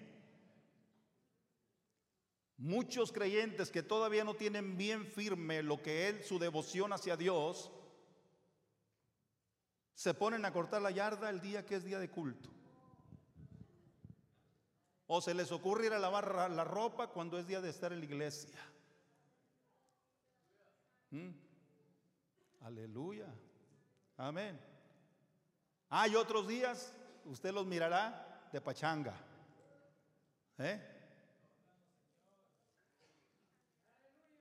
Muchos creyentes que todavía no tienen bien firme lo que es su devoción hacia Dios, se ponen a cortar la yarda el día que es día de culto. O se les ocurre ir a lavar la ropa cuando es día de estar en la iglesia. ¿Mm? Aleluya. Amén. Hay otros días, usted los mirará de pachanga. ¿Eh?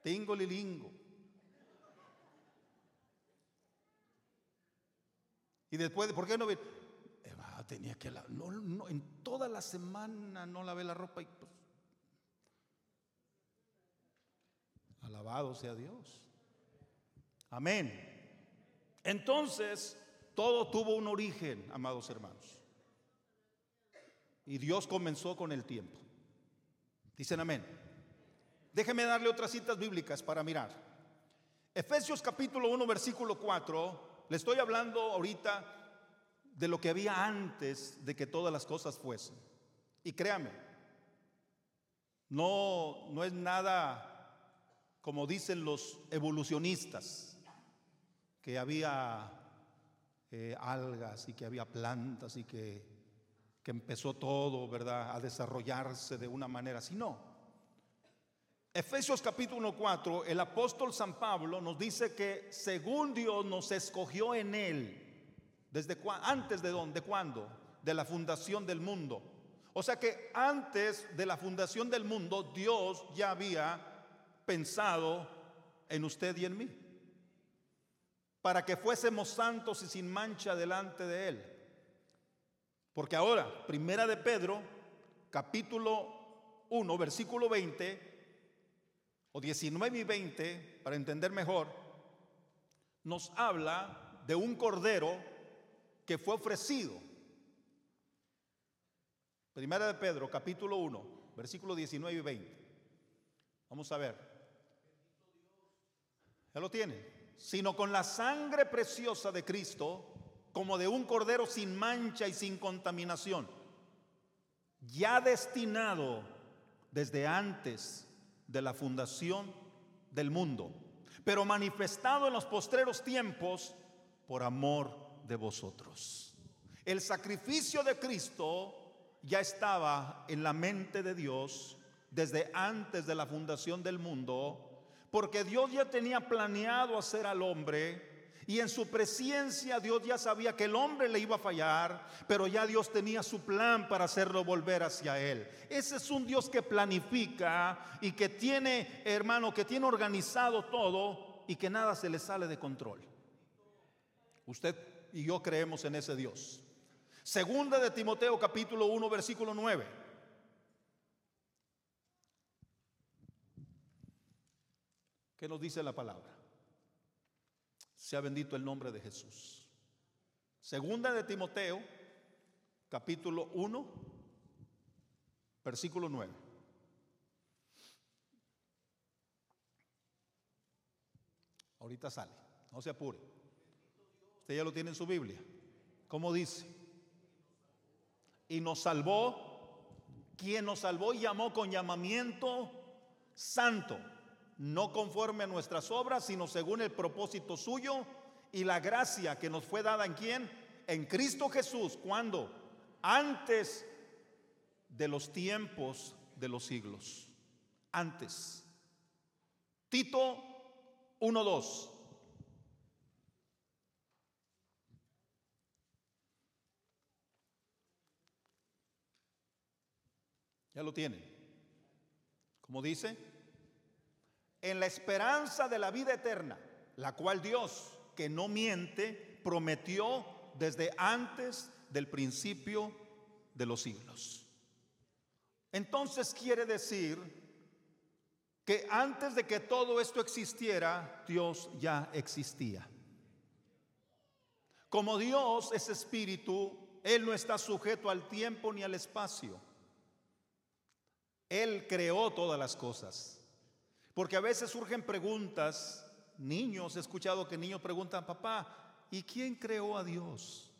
Tingo lilingo. Y después, ¿por qué no? Tenía que lavar. No, en toda la semana no lavé la ropa y pues, alabado sea Dios. Amén. Entonces, todo tuvo un origen, amados hermanos. Y Dios comenzó con el tiempo. Dicen amén. Déjeme darle otras citas bíblicas para mirar. Efesios capítulo 1, versículo 4. Le estoy hablando ahorita de lo que había antes de que todas las cosas fuesen. Y créame, no, no es nada como dicen los evolucionistas, que había eh, algas y que había plantas y que, que empezó todo, ¿verdad?, a desarrollarse de una manera así. No. Efesios capítulo 4, el apóstol San Pablo nos dice que según Dios nos escogió en él, ¿Desde antes de dónde? ¿De cuándo? De la fundación del mundo. O sea que antes de la fundación del mundo, Dios ya había pensado en usted y en mí. Para que fuésemos santos y sin mancha delante de Él. Porque ahora, primera de Pedro, capítulo 1, versículo 20, o 19 y 20, para entender mejor, nos habla de un cordero que fue ofrecido. Primera de Pedro, capítulo 1, versículo 19 y 20. Vamos a ver. Ya lo tiene. Sino con la sangre preciosa de Cristo, como de un cordero sin mancha y sin contaminación, ya destinado desde antes de la fundación del mundo, pero manifestado en los postreros tiempos por amor de vosotros. El sacrificio de Cristo ya estaba en la mente de Dios desde antes de la fundación del mundo, porque Dios ya tenía planeado hacer al hombre y en su presencia Dios ya sabía que el hombre le iba a fallar, pero ya Dios tenía su plan para hacerlo volver hacia Él. Ese es un Dios que planifica y que tiene, hermano, que tiene organizado todo y que nada se le sale de control. Usted y yo creemos en ese Dios. Segunda de Timoteo capítulo 1 versículo 9. ¿Qué nos dice la palabra? Sea bendito el nombre de Jesús. Segunda de Timoteo capítulo 1 versículo 9. Ahorita sale, no se apure. Usted ya lo tiene en su Biblia. ¿Cómo dice? Y nos salvó, quien nos salvó y llamó con llamamiento santo, no conforme a nuestras obras, sino según el propósito suyo y la gracia que nos fue dada en quién? En Cristo Jesús. ¿Cuándo? Antes de los tiempos de los siglos. Antes. Tito 1.2. Ya lo tienen. Como dice, en la esperanza de la vida eterna, la cual Dios, que no miente, prometió desde antes del principio de los siglos. Entonces quiere decir que antes de que todo esto existiera, Dios ya existía. Como Dios es espíritu, Él no está sujeto al tiempo ni al espacio. Él creó todas las cosas. Porque a veces surgen preguntas, niños, he escuchado que niños preguntan, papá, ¿y quién creó a Dios?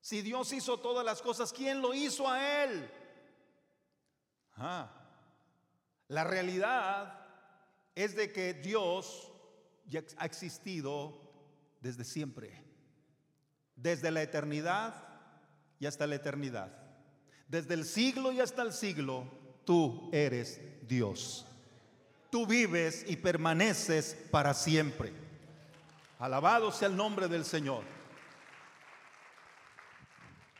Si Dios hizo todas las cosas, ¿quién lo hizo a Él? Ah, la realidad es de que Dios ya ha existido desde siempre, desde la eternidad y hasta la eternidad. Desde el siglo y hasta el siglo, tú eres Dios. Tú vives y permaneces para siempre. Alabado sea el nombre del Señor.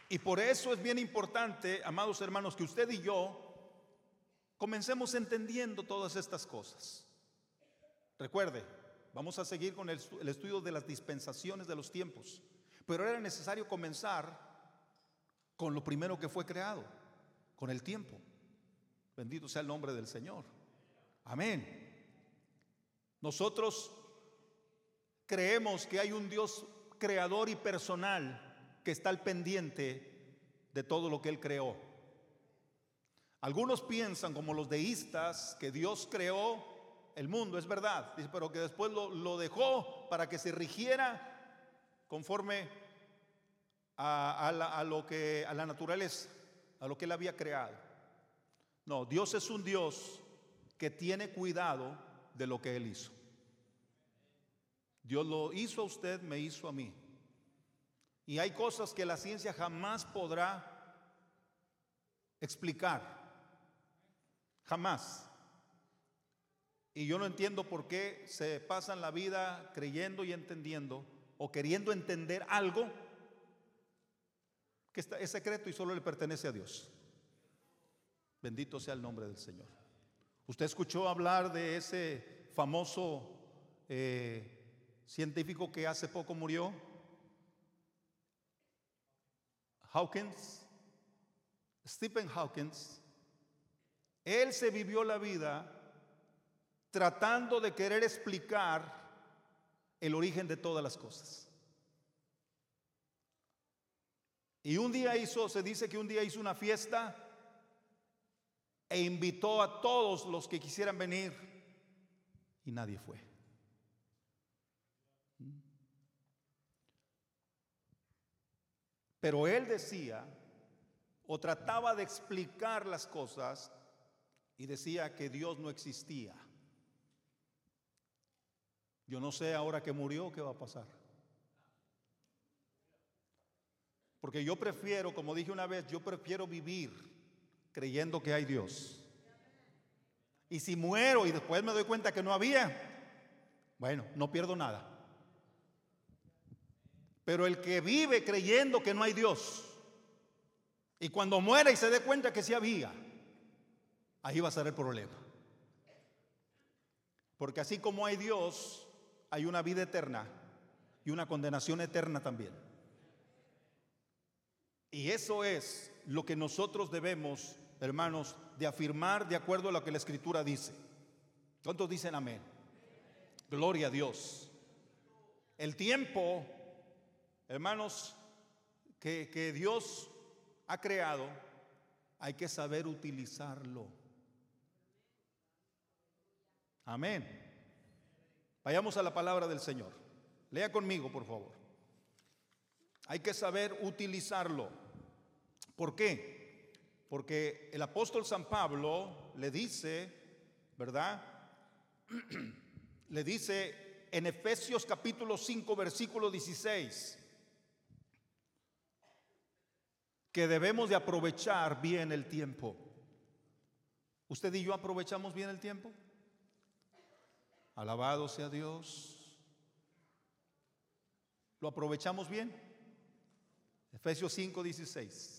Y por eso es bien importante, amados hermanos, que usted y yo comencemos entendiendo todas estas cosas. Recuerde, vamos a seguir con el, estudio de las dispensaciones de los tiempos, pero era necesario comenzar con lo primero que fue creado, con el tiempo. Bendito sea el nombre del Señor. Amén. Nosotros creemos que hay un Dios creador y personal que está al pendiente de todo lo que Él creó. Algunos piensan, como los deístas, que Dios creó el mundo, es verdad, pero que después lo, dejó para que se rigiera conforme a, lo que, a la naturaleza, a lo que él había creado. No, Dios es un Dios que tiene cuidado de lo que él hizo. Dios lo hizo a usted, me hizo a mí. Y hay cosas que la ciencia jamás podrá explicar. Jamás. Y yo no entiendo por qué se pasan la vida creyendo y entendiendo o queriendo entender algo que es secreto y solo le pertenece a Dios. Bendito sea el nombre del Señor. ¿Usted escuchó hablar de ese famoso eh, científico que hace poco murió? Hawkins, Stephen Hawkins. Él se vivió la vida tratando de querer explicar el origen de todas las cosas. Y un día hizo, se dice que un día hizo una fiesta e invitó a todos los que quisieran venir y nadie fue. Pero él decía o trataba de explicar las cosas y decía que Dios no existía. Yo no sé ahora que murió qué va a pasar. Porque yo prefiero, como dije una vez, yo prefiero vivir creyendo que hay Dios. Y si muero y después me doy cuenta que no había, bueno, no pierdo nada. Pero el que vive creyendo que no hay Dios, y cuando muera y se dé cuenta que sí había, ahí va a ser el problema. Porque así como hay Dios, hay una vida eterna y una condenación eterna también. Y eso es lo que nosotros debemos, hermanos, de afirmar de acuerdo a lo que la Escritura dice. ¿Cuántos dicen amén? Gloria a Dios. El tiempo, hermanos, que, que Dios ha creado, hay que saber utilizarlo. Amén. Vayamos a la palabra del Señor. Lea conmigo, por favor. Hay que saber utilizarlo. ¿Por qué? Porque el apóstol San Pablo le dice, ¿verdad? le dice en Efesios capítulo 5, versículo 16, que debemos de aprovechar bien el tiempo. ¿Usted y yo aprovechamos bien el tiempo? Alabado sea Dios. ¿Lo aprovechamos bien? Efesios 5, 16.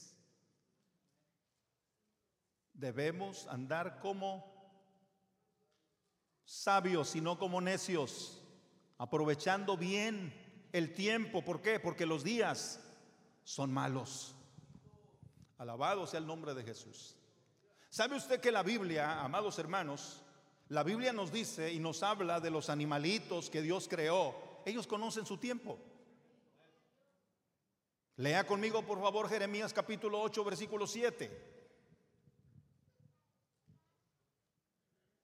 Debemos andar como sabios y no como necios, aprovechando bien el tiempo. ¿Por qué? Porque los días son malos. Alabado sea el nombre de Jesús. ¿Sabe usted que la Biblia, amados hermanos, la Biblia nos dice y nos habla de los animalitos que Dios creó. Ellos conocen su tiempo. Lea conmigo, por favor, Jeremías capítulo 8, versículo 7.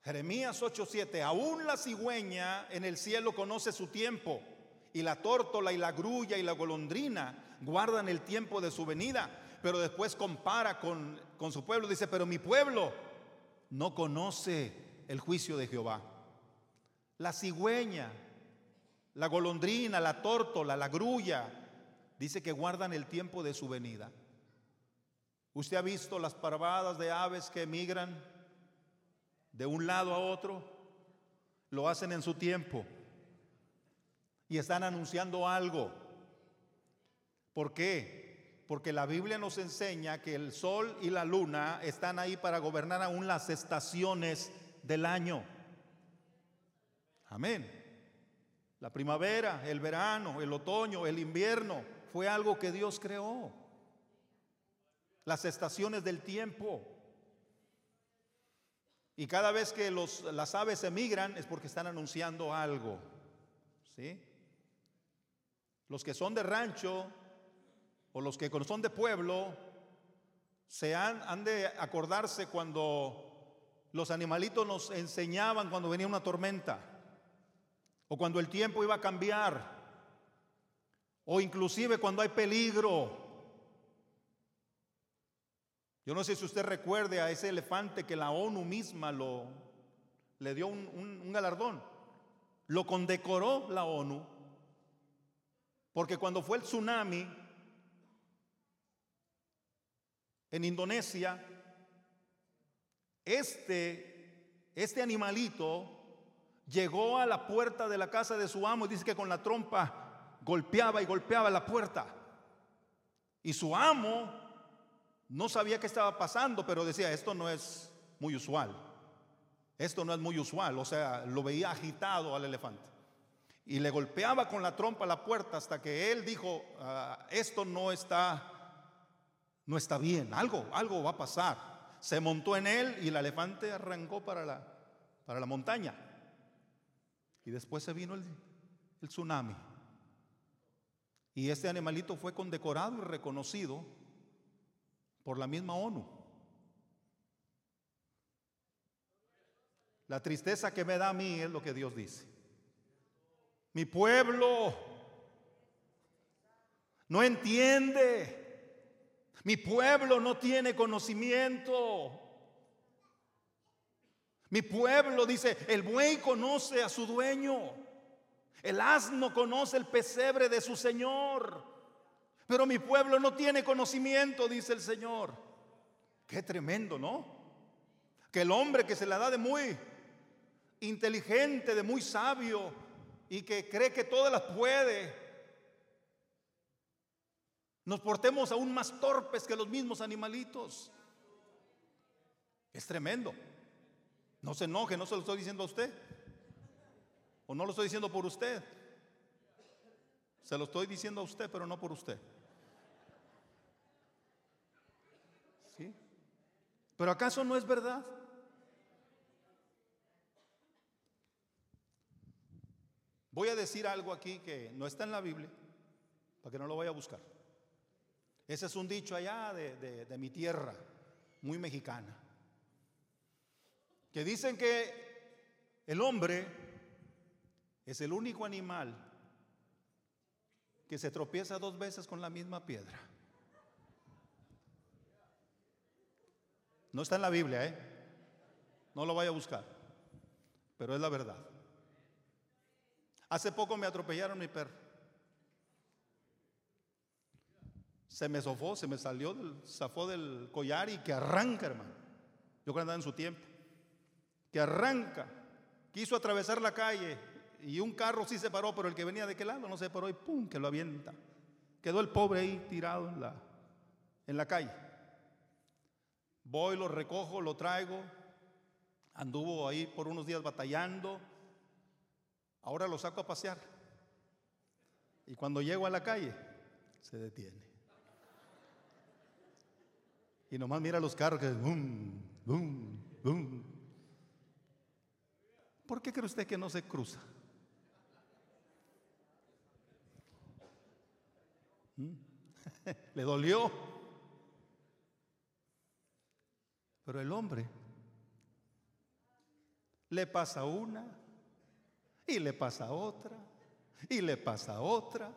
Jeremías 8:7, aún la cigüeña en el cielo conoce su tiempo, y la tórtola y la grulla y la golondrina guardan el tiempo de su venida, pero después compara con, con su pueblo, dice, pero mi pueblo no conoce el juicio de Jehová. La cigüeña, la golondrina, la tórtola, la grulla, dice que guardan el tiempo de su venida. ¿Usted ha visto las parvadas de aves que emigran? De un lado a otro, lo hacen en su tiempo y están anunciando algo. ¿Por qué? Porque la Biblia nos enseña que el sol y la luna están ahí para gobernar aún las estaciones del año. Amén. La primavera, el verano, el otoño, el invierno, fue algo que Dios creó. Las estaciones del tiempo. Y cada vez que los, las aves emigran es porque están anunciando algo. ¿sí? Los que son de rancho o los que son de pueblo se han, han de acordarse cuando los animalitos nos enseñaban cuando venía una tormenta o cuando el tiempo iba a cambiar o inclusive cuando hay peligro yo no sé si usted recuerde a ese elefante que la ONU misma lo, le dio un, un galardón. Lo condecoró la ONU. Porque cuando fue el tsunami en Indonesia, este, este animalito llegó a la puerta de la casa de su amo y dice que con la trompa golpeaba y golpeaba la puerta. Y su amo no sabía qué estaba pasando, pero decía, esto no es muy usual. Esto no es muy usual. O sea, lo veía agitado al elefante. Y le golpeaba con la trompa la puerta hasta que él dijo, ah, esto no está, no está bien, algo, algo va a pasar. Se montó en él y el elefante arrancó para la, para la montaña. Y después se vino el, el tsunami. Y este animalito fue condecorado y reconocido por la misma ONU. La tristeza que me da a mí es lo que Dios dice. Mi pueblo no entiende. Mi pueblo no tiene conocimiento. Mi pueblo dice, el buey conoce a su dueño. El asno conoce el pesebre de su señor. Pero mi pueblo no tiene conocimiento, dice el Señor. Qué tremendo, ¿no? Que el hombre que se la da de muy inteligente, de muy sabio y que cree que todas las puede, nos portemos aún más torpes que los mismos animalitos. Es tremendo. No se enoje, no se lo estoy diciendo a usted. O no lo estoy diciendo por usted. Se lo estoy diciendo a usted, pero no por usted. ¿Pero acaso no es verdad? Voy a decir algo aquí que no está en la Biblia, para que no lo vaya a buscar. Ese es un dicho allá de, de mi tierra, muy mexicana, que dicen que el hombre es el único animal que se tropieza dos veces con la misma piedra. No está en la Biblia, ¿eh? No lo vaya a buscar, pero es la verdad. Hace poco me atropellaron mi perro. Se me sofó, se me salió, del, zafó del collar y que arranca, hermano. Yo creo que andaba en su tiempo. Que arranca. Quiso atravesar la calle, y un carro sí se paró, pero el que venía de qué lado no se paró y ¡pum! que lo avienta. Quedó el pobre ahí tirado en la, en la calle. Voy, lo recojo, lo traigo. Anduvo ahí por unos días batallando. Ahora lo saco a pasear. Y cuando llego a la calle, se detiene. Y nomás mira los carros que bum, bum, bum. ¿Por qué cree usted que no se cruza? ¿Mm? le dolió. Pero el hombre le pasa una y le pasa otra y le pasa otra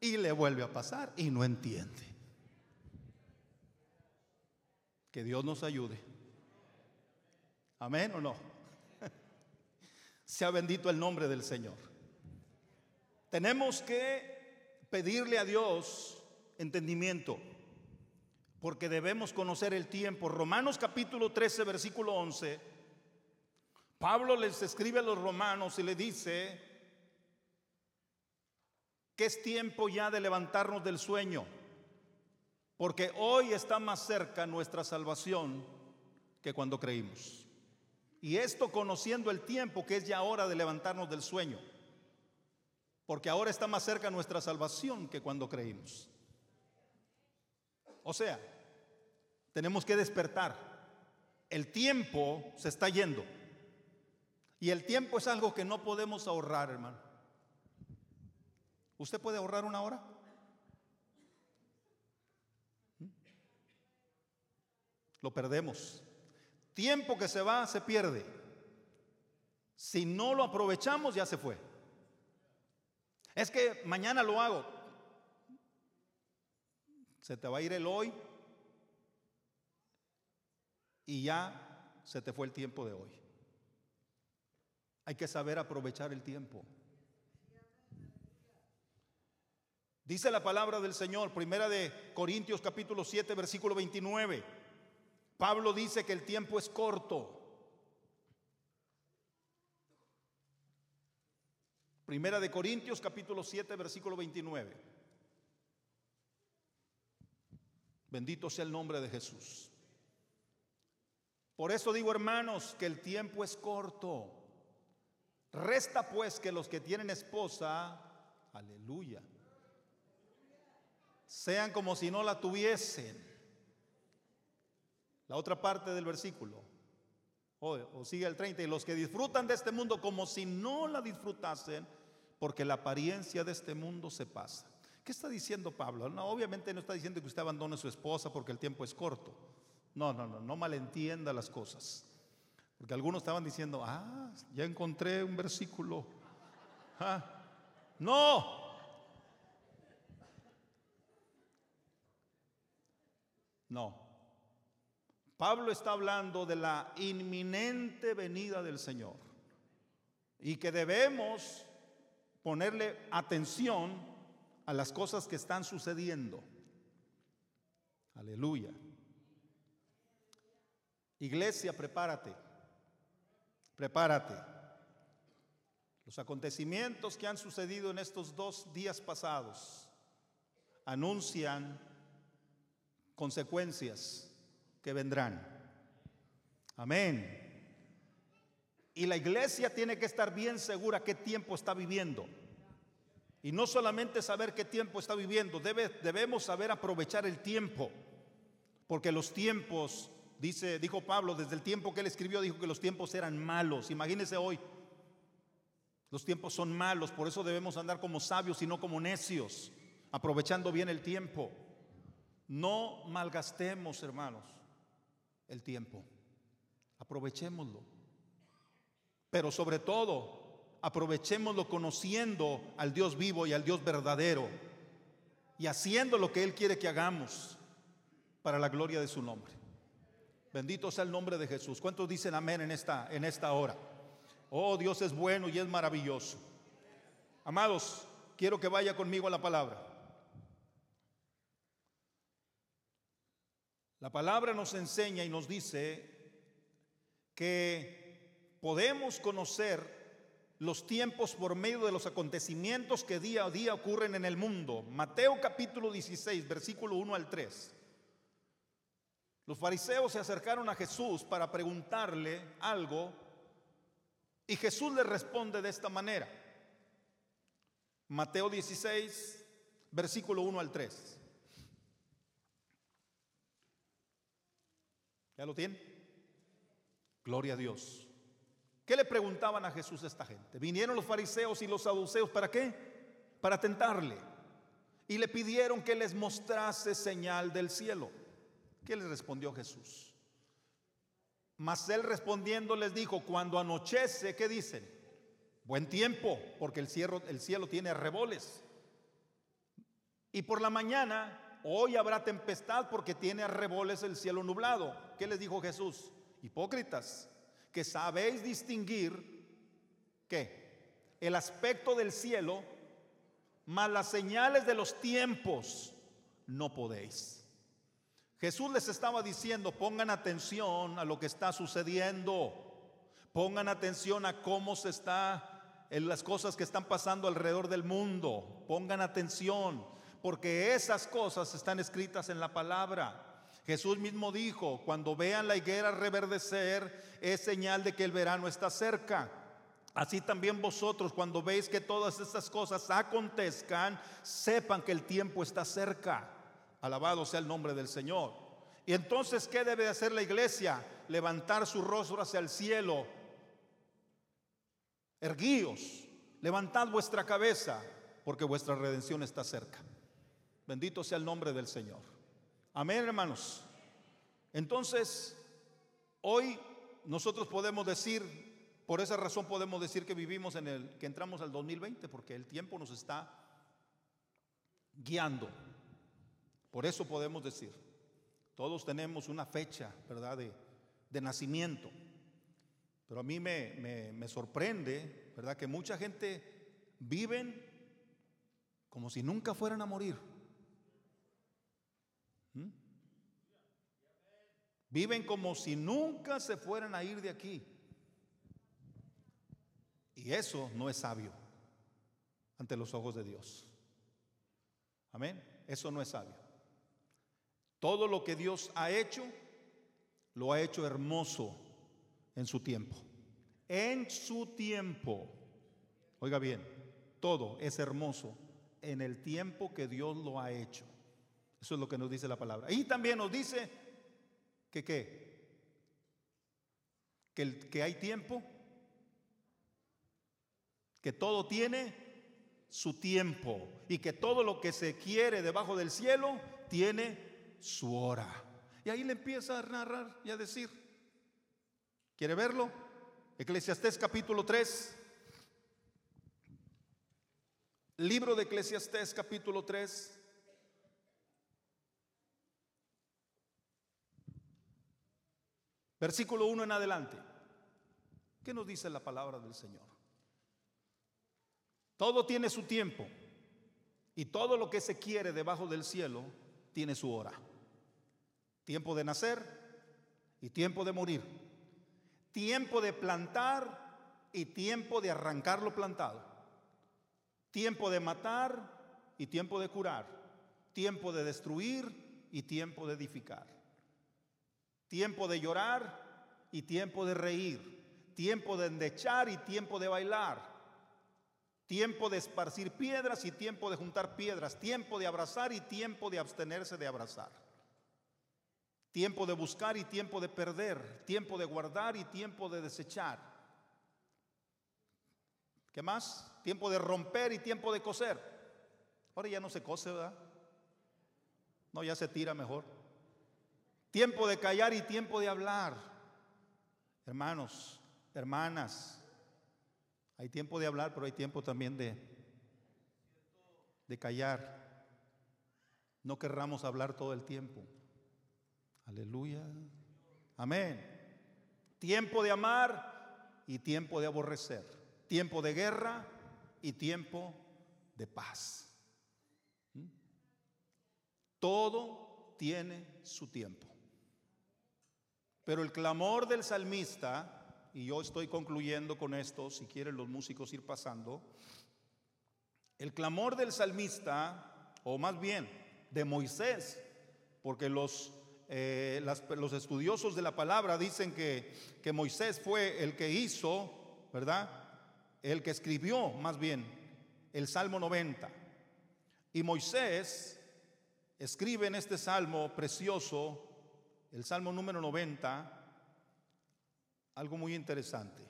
y le vuelve a pasar y no entiende. Que Dios nos ayude. Amén o no. Sea bendito el nombre del Señor. Tenemos que pedirle a Dios entendimiento, porque debemos conocer el tiempo. Romanos capítulo 13, versículo 11. Pablo les escribe a los romanos y le dice que es tiempo ya de levantarnos del sueño, porque hoy está más cerca nuestra salvación que cuando creímos. Y esto conociendo el tiempo que es ya hora de levantarnos del sueño. Porque ahora está más cerca nuestra salvación que cuando creímos. O sea, tenemos que despertar. El tiempo se está yendo. Y el tiempo es algo que no podemos ahorrar, hermano. ¿Usted puede ahorrar una hora? ¿Mm? Lo perdemos. Tiempo que se va, se pierde. Si no lo aprovechamos, ya se fue. Es que mañana lo hago. Se te va a ir el hoy y ya se te fue el tiempo de hoy. Hay que saber aprovechar el tiempo. Dice la palabra del Señor, primera de Corintios capítulo 7, versículo 29. Pablo dice que el tiempo es corto. Primera de Corintios capítulo 7 versículo 29. Bendito sea el nombre de Jesús. Por eso digo, hermanos, que el tiempo es corto. Resta pues que los que tienen esposa, aleluya, sean como si no la tuviesen la otra parte del versículo. O, sigue el 30. Y los que disfrutan de este mundo como si no la disfrutasen, porque la apariencia de este mundo se pasa. ¿Qué está diciendo Pablo? No, obviamente no está diciendo que usted abandone a su esposa porque el tiempo es corto. No, no, no, no malentienda las cosas. Porque algunos estaban diciendo, ah, ya encontré un versículo. Ah, no. No. Pablo está hablando de la inminente venida del Señor y que debemos ponerle atención a las cosas que están sucediendo. Aleluya. Iglesia, prepárate. Prepárate. Los acontecimientos que han sucedido en estos dos días pasados anuncian consecuencias que vendrán. Amén. Y la iglesia tiene que estar bien segura qué tiempo está viviendo. Y no solamente saber qué tiempo está viviendo, debe, debemos saber aprovechar el tiempo. Porque los tiempos, dice, dijo Pablo, desde el tiempo que él escribió, dijo que los tiempos eran malos. Imagínense hoy, los tiempos son malos, por eso debemos andar como sabios y no como necios, aprovechando bien el tiempo. No malgastemos, hermanos el tiempo. Aprovechémoslo. Pero sobre todo, aprovechémoslo conociendo al Dios vivo y al Dios verdadero y haciendo lo que Él quiere que hagamos para la gloria de su nombre. Bendito sea el nombre de Jesús. ¿Cuántos dicen amén en esta, en esta hora? Oh, Dios es bueno y es maravilloso. Amados, quiero que vaya conmigo a la palabra. La palabra nos enseña y nos dice que podemos conocer los tiempos por medio de los acontecimientos que día a día ocurren en el mundo. Mateo capítulo 16, versículo 1 al 3. Los fariseos se acercaron a Jesús para preguntarle algo y Jesús le responde de esta manera. Mateo 16, versículo 1 al 3. ¿Ya lo tiene? Gloria a Dios. ¿Qué le preguntaban a Jesús a esta gente? Vinieron los fariseos y los saduceos, ¿para qué? Para tentarle. y le pidieron que les mostrase señal del cielo. ¿Qué les respondió Jesús? Mas él respondiendo les dijo, cuando anochece, ¿qué dicen? Buen tiempo, porque el cielo, el cielo tiene reboles. Y por la mañana, hoy habrá tempestad porque tiene arreboles el cielo nublado. ¿Qué les dijo Jesús? Hipócritas, que sabéis distinguir, ¿qué? El aspecto del cielo, mas las señales de los tiempos no podéis. Jesús les estaba diciendo, pongan atención a lo que está sucediendo, pongan atención a cómo se está, en las cosas que están pasando alrededor del mundo, pongan atención, porque esas cosas están escritas en la palabra. Jesús mismo dijo, cuando vean la higuera reverdecer, es señal de que el verano está cerca. Así también vosotros, cuando veis que todas estas cosas acontezcan, sepan que el tiempo está cerca. Alabado sea el nombre del Señor. Y entonces, ¿qué debe hacer la iglesia? Levantar su rostro hacia el cielo. Erguíos, levantad vuestra cabeza, porque vuestra redención está cerca. Bendito sea el nombre del Señor. Amén, hermanos. Entonces, hoy nosotros podemos decir, por esa razón podemos decir que vivimos en el, que entramos al 2020, porque el tiempo nos está guiando. Por eso podemos decir, todos tenemos una fecha, ¿verdad?, de, nacimiento. Pero a mí me, sorprende, ¿verdad?, que mucha gente viven como si nunca fueran a morir. ¿Mm? Viven como si nunca se fueran a ir de aquí. Y eso no es sabio ante los ojos de Dios. Amén. Eso no es sabio. Todo lo que Dios ha hecho, lo ha hecho hermoso en su tiempo. En su tiempo. Oiga bien, todo es hermoso en el tiempo que Dios lo ha hecho. Eso es lo que nos dice la palabra. Y también nos dice que qué? Que, que hay tiempo, que todo tiene su tiempo y que todo lo que se quiere debajo del cielo tiene su hora. Y ahí le empieza a narrar y a decir. ¿Quiere verlo? Eclesiastés capítulo 3. Libro de Eclesiastés capítulo 3. Versículo 1 en adelante. ¿Qué nos dice la palabra del Señor? Todo tiene su tiempo y todo lo que se quiere debajo del cielo tiene su hora. Tiempo de nacer y tiempo de morir. Tiempo de plantar y tiempo de arrancar lo plantado. Tiempo de matar y tiempo de curar. Tiempo de destruir y tiempo de edificar. Tiempo de llorar y tiempo de reír. Tiempo de endechar y tiempo de bailar. Tiempo de esparcir piedras y tiempo de juntar piedras. Tiempo de abrazar y tiempo de abstenerse de abrazar. Tiempo de buscar y tiempo de perder. Tiempo de guardar y tiempo de desechar. ¿Qué más? Tiempo de romper y tiempo de coser. Ahora ya no se cose, ¿verdad? No, ya se tira mejor. Tiempo de callar y tiempo de hablar. Hermanos, hermanas, hay tiempo de hablar, pero hay tiempo también de, de callar. No querramos hablar todo el tiempo. Aleluya. Amén. Tiempo de amar y tiempo de aborrecer. Tiempo de guerra y tiempo de paz. ¿Mm? Todo tiene su tiempo. Pero el clamor del salmista, y yo estoy concluyendo con esto, si quieren los músicos ir pasando, el clamor del salmista, o más bien de Moisés, porque los eh, los estudiosos de la palabra dicen que, que Moisés fue el que hizo, ¿verdad? El que escribió más bien el Salmo 90. Y Moisés escribe en este salmo precioso, el Salmo número 90, algo muy interesante.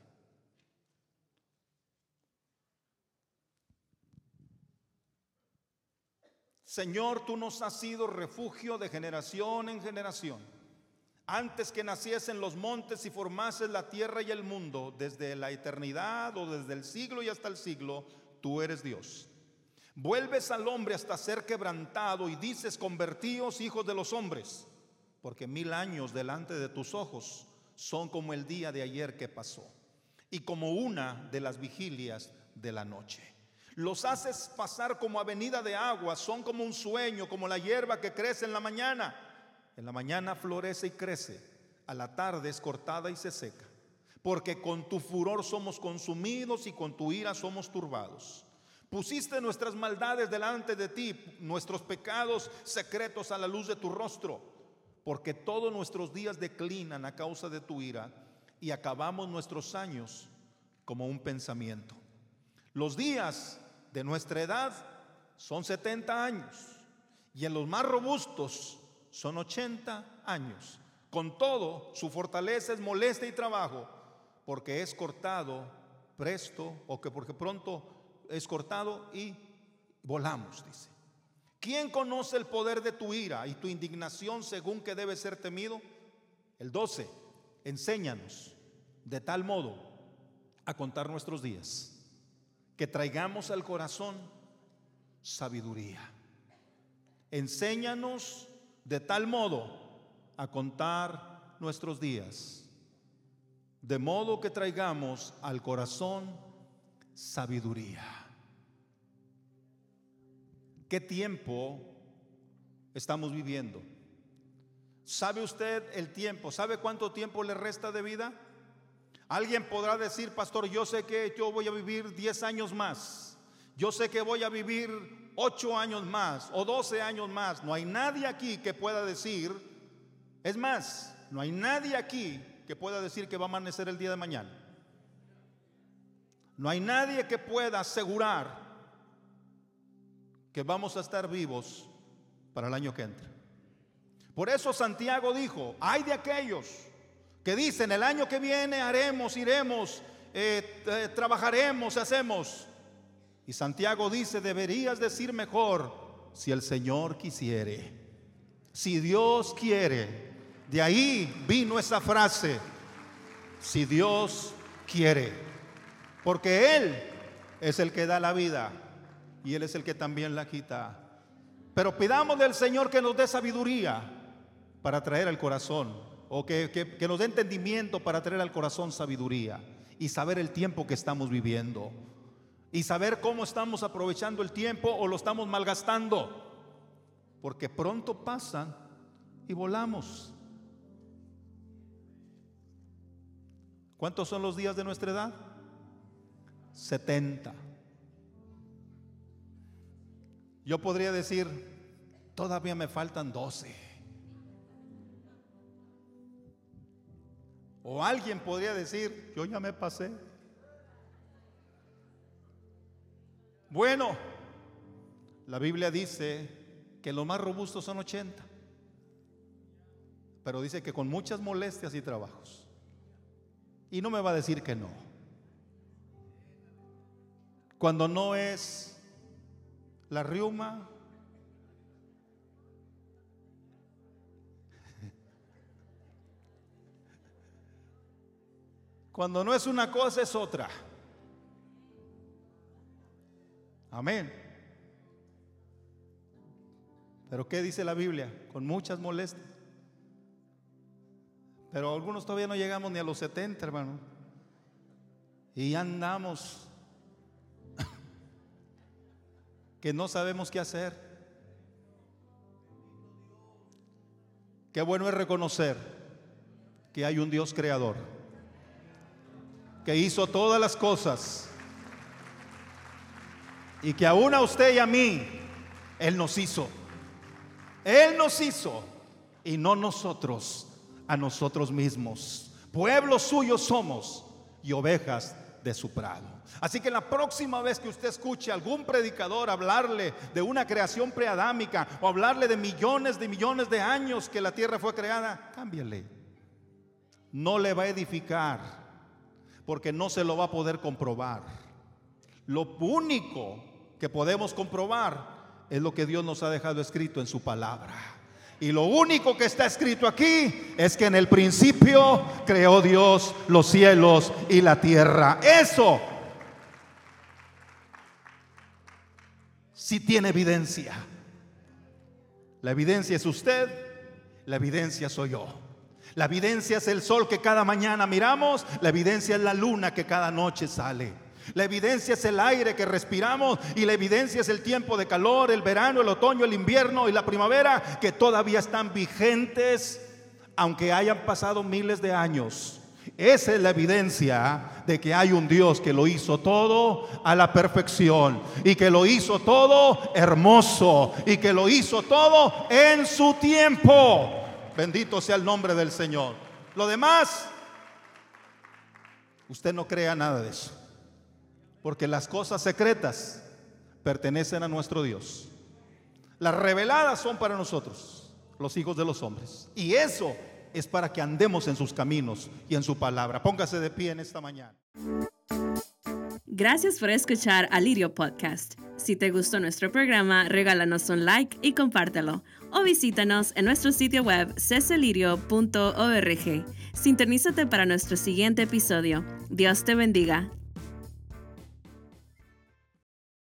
Señor, tú nos has sido refugio de generación en generación. Antes que naciesen los montes y formases la tierra y el mundo, desde la eternidad o desde el siglo y hasta el siglo, tú eres Dios. Vuelves al hombre hasta ser quebrantado y dices, convertíos hijos de los hombres, porque mil años delante de tus ojos son como el día de ayer que pasó y como una de las vigilias de la noche. Los haces pasar como avenida de agua, son como un sueño, como la hierba que crece en la mañana. En la mañana florece y crece, a la tarde es cortada y se seca. Porque con tu furor somos consumidos y con tu ira somos turbados. Pusiste nuestras maldades delante de ti, nuestros pecados secretos a la luz de tu rostro, porque todos nuestros días declinan a causa de tu ira y acabamos nuestros años como un pensamiento. Los días de nuestra edad son 70 años y en los más robustos son 80 años. Con todo, su fortaleza es molestia y trabajo, porque es cortado presto o que porque pronto es cortado y volamos, dice. ¿Quién conoce el poder de tu ira y tu indignación según que debe ser temido? El 12, enséñanos de tal modo a contar nuestros días que traigamos al corazón sabiduría. Enséñanos de tal modo a contar nuestros días, de modo que traigamos al corazón sabiduría. ¿Qué tiempo estamos viviendo? ¿Sabe usted el tiempo? ¿Sabe cuánto tiempo le resta de vida? Alguien podrá decir, pastor, yo sé que yo voy a vivir 10 años más. Yo sé que voy a vivir 8 años más o 12 años más. No hay nadie aquí que pueda decir, es más, no hay nadie aquí que pueda decir que va a amanecer el día de mañana. No hay nadie que pueda asegurar que vamos a estar vivos para el año que entra. Por eso Santiago dijo, hay de aquellos que dicen, el año que viene haremos, iremos, eh, eh, trabajaremos, hacemos. Y Santiago dice, deberías decir mejor, si el Señor quisiere, si Dios quiere. De ahí vino esa frase, si Dios quiere. Porque Él es el que da la vida y Él es el que también la quita. Pero pidamos del Señor que nos dé sabiduría para traer al corazón o que, nos dé entendimiento para traer al corazón sabiduría y saber el tiempo que estamos viviendo y saber cómo estamos aprovechando el tiempo o lo estamos malgastando, porque pronto pasan y volamos. ¿Cuántos son los días de nuestra edad? 70. Yo podría decir, todavía me faltan 12. O alguien podría decir, yo ya me pasé. Bueno, la Biblia dice que los más robustos son 80, pero dice que con muchas molestias y trabajos. Y no me va a decir que no. Cuando no es la riuma, Cuando no es una cosa es otra. Amén. Pero ¿qué dice la Biblia? Con muchas molestias. Pero algunos todavía no llegamos ni a los 70, hermano. Y andamos que no sabemos qué hacer. Qué bueno es reconocer que hay un Dios creador que hizo todas las cosas y que aún a usted y a mí, Él nos hizo. Él nos hizo y no nosotros a nosotros mismos. Pueblo suyo somos y ovejas de su prado. Así que la próxima vez que usted escuche a algún predicador hablarle de una creación preadámica o hablarle de millones de millones de años que la tierra fue creada, cámbiale. No le va a edificar porque no se lo va a poder comprobar. Lo único que podemos comprobar es lo que Dios nos ha dejado escrito en su palabra. Y lo único que está escrito aquí es que en el principio creó Dios los cielos y la tierra. Eso sí tiene evidencia. La evidencia es usted, la evidencia soy yo. La evidencia es el sol que cada mañana miramos, la evidencia es la luna que cada noche sale. La evidencia es el aire que respiramos y la evidencia es el tiempo de calor, el verano, el otoño, el invierno y la primavera que todavía están vigentes aunque hayan pasado miles de años. Esa es la evidencia de que hay un Dios que lo hizo todo a la perfección y que lo hizo todo hermoso y que lo hizo todo en su tiempo. Bendito sea el nombre del Señor. Lo demás, usted no crea nada de eso. Porque las cosas secretas pertenecen a nuestro Dios. Las reveladas son para nosotros, los hijos de los hombres. Y eso es para que andemos en sus caminos y en su palabra. Póngase de pie en esta mañana. Gracias por escuchar Alirio Podcast. Si te gustó nuestro programa, regálanos un like y compártelo. O visítanos en nuestro sitio web ceselirio.org. Sintonízate para nuestro siguiente episodio. Dios te bendiga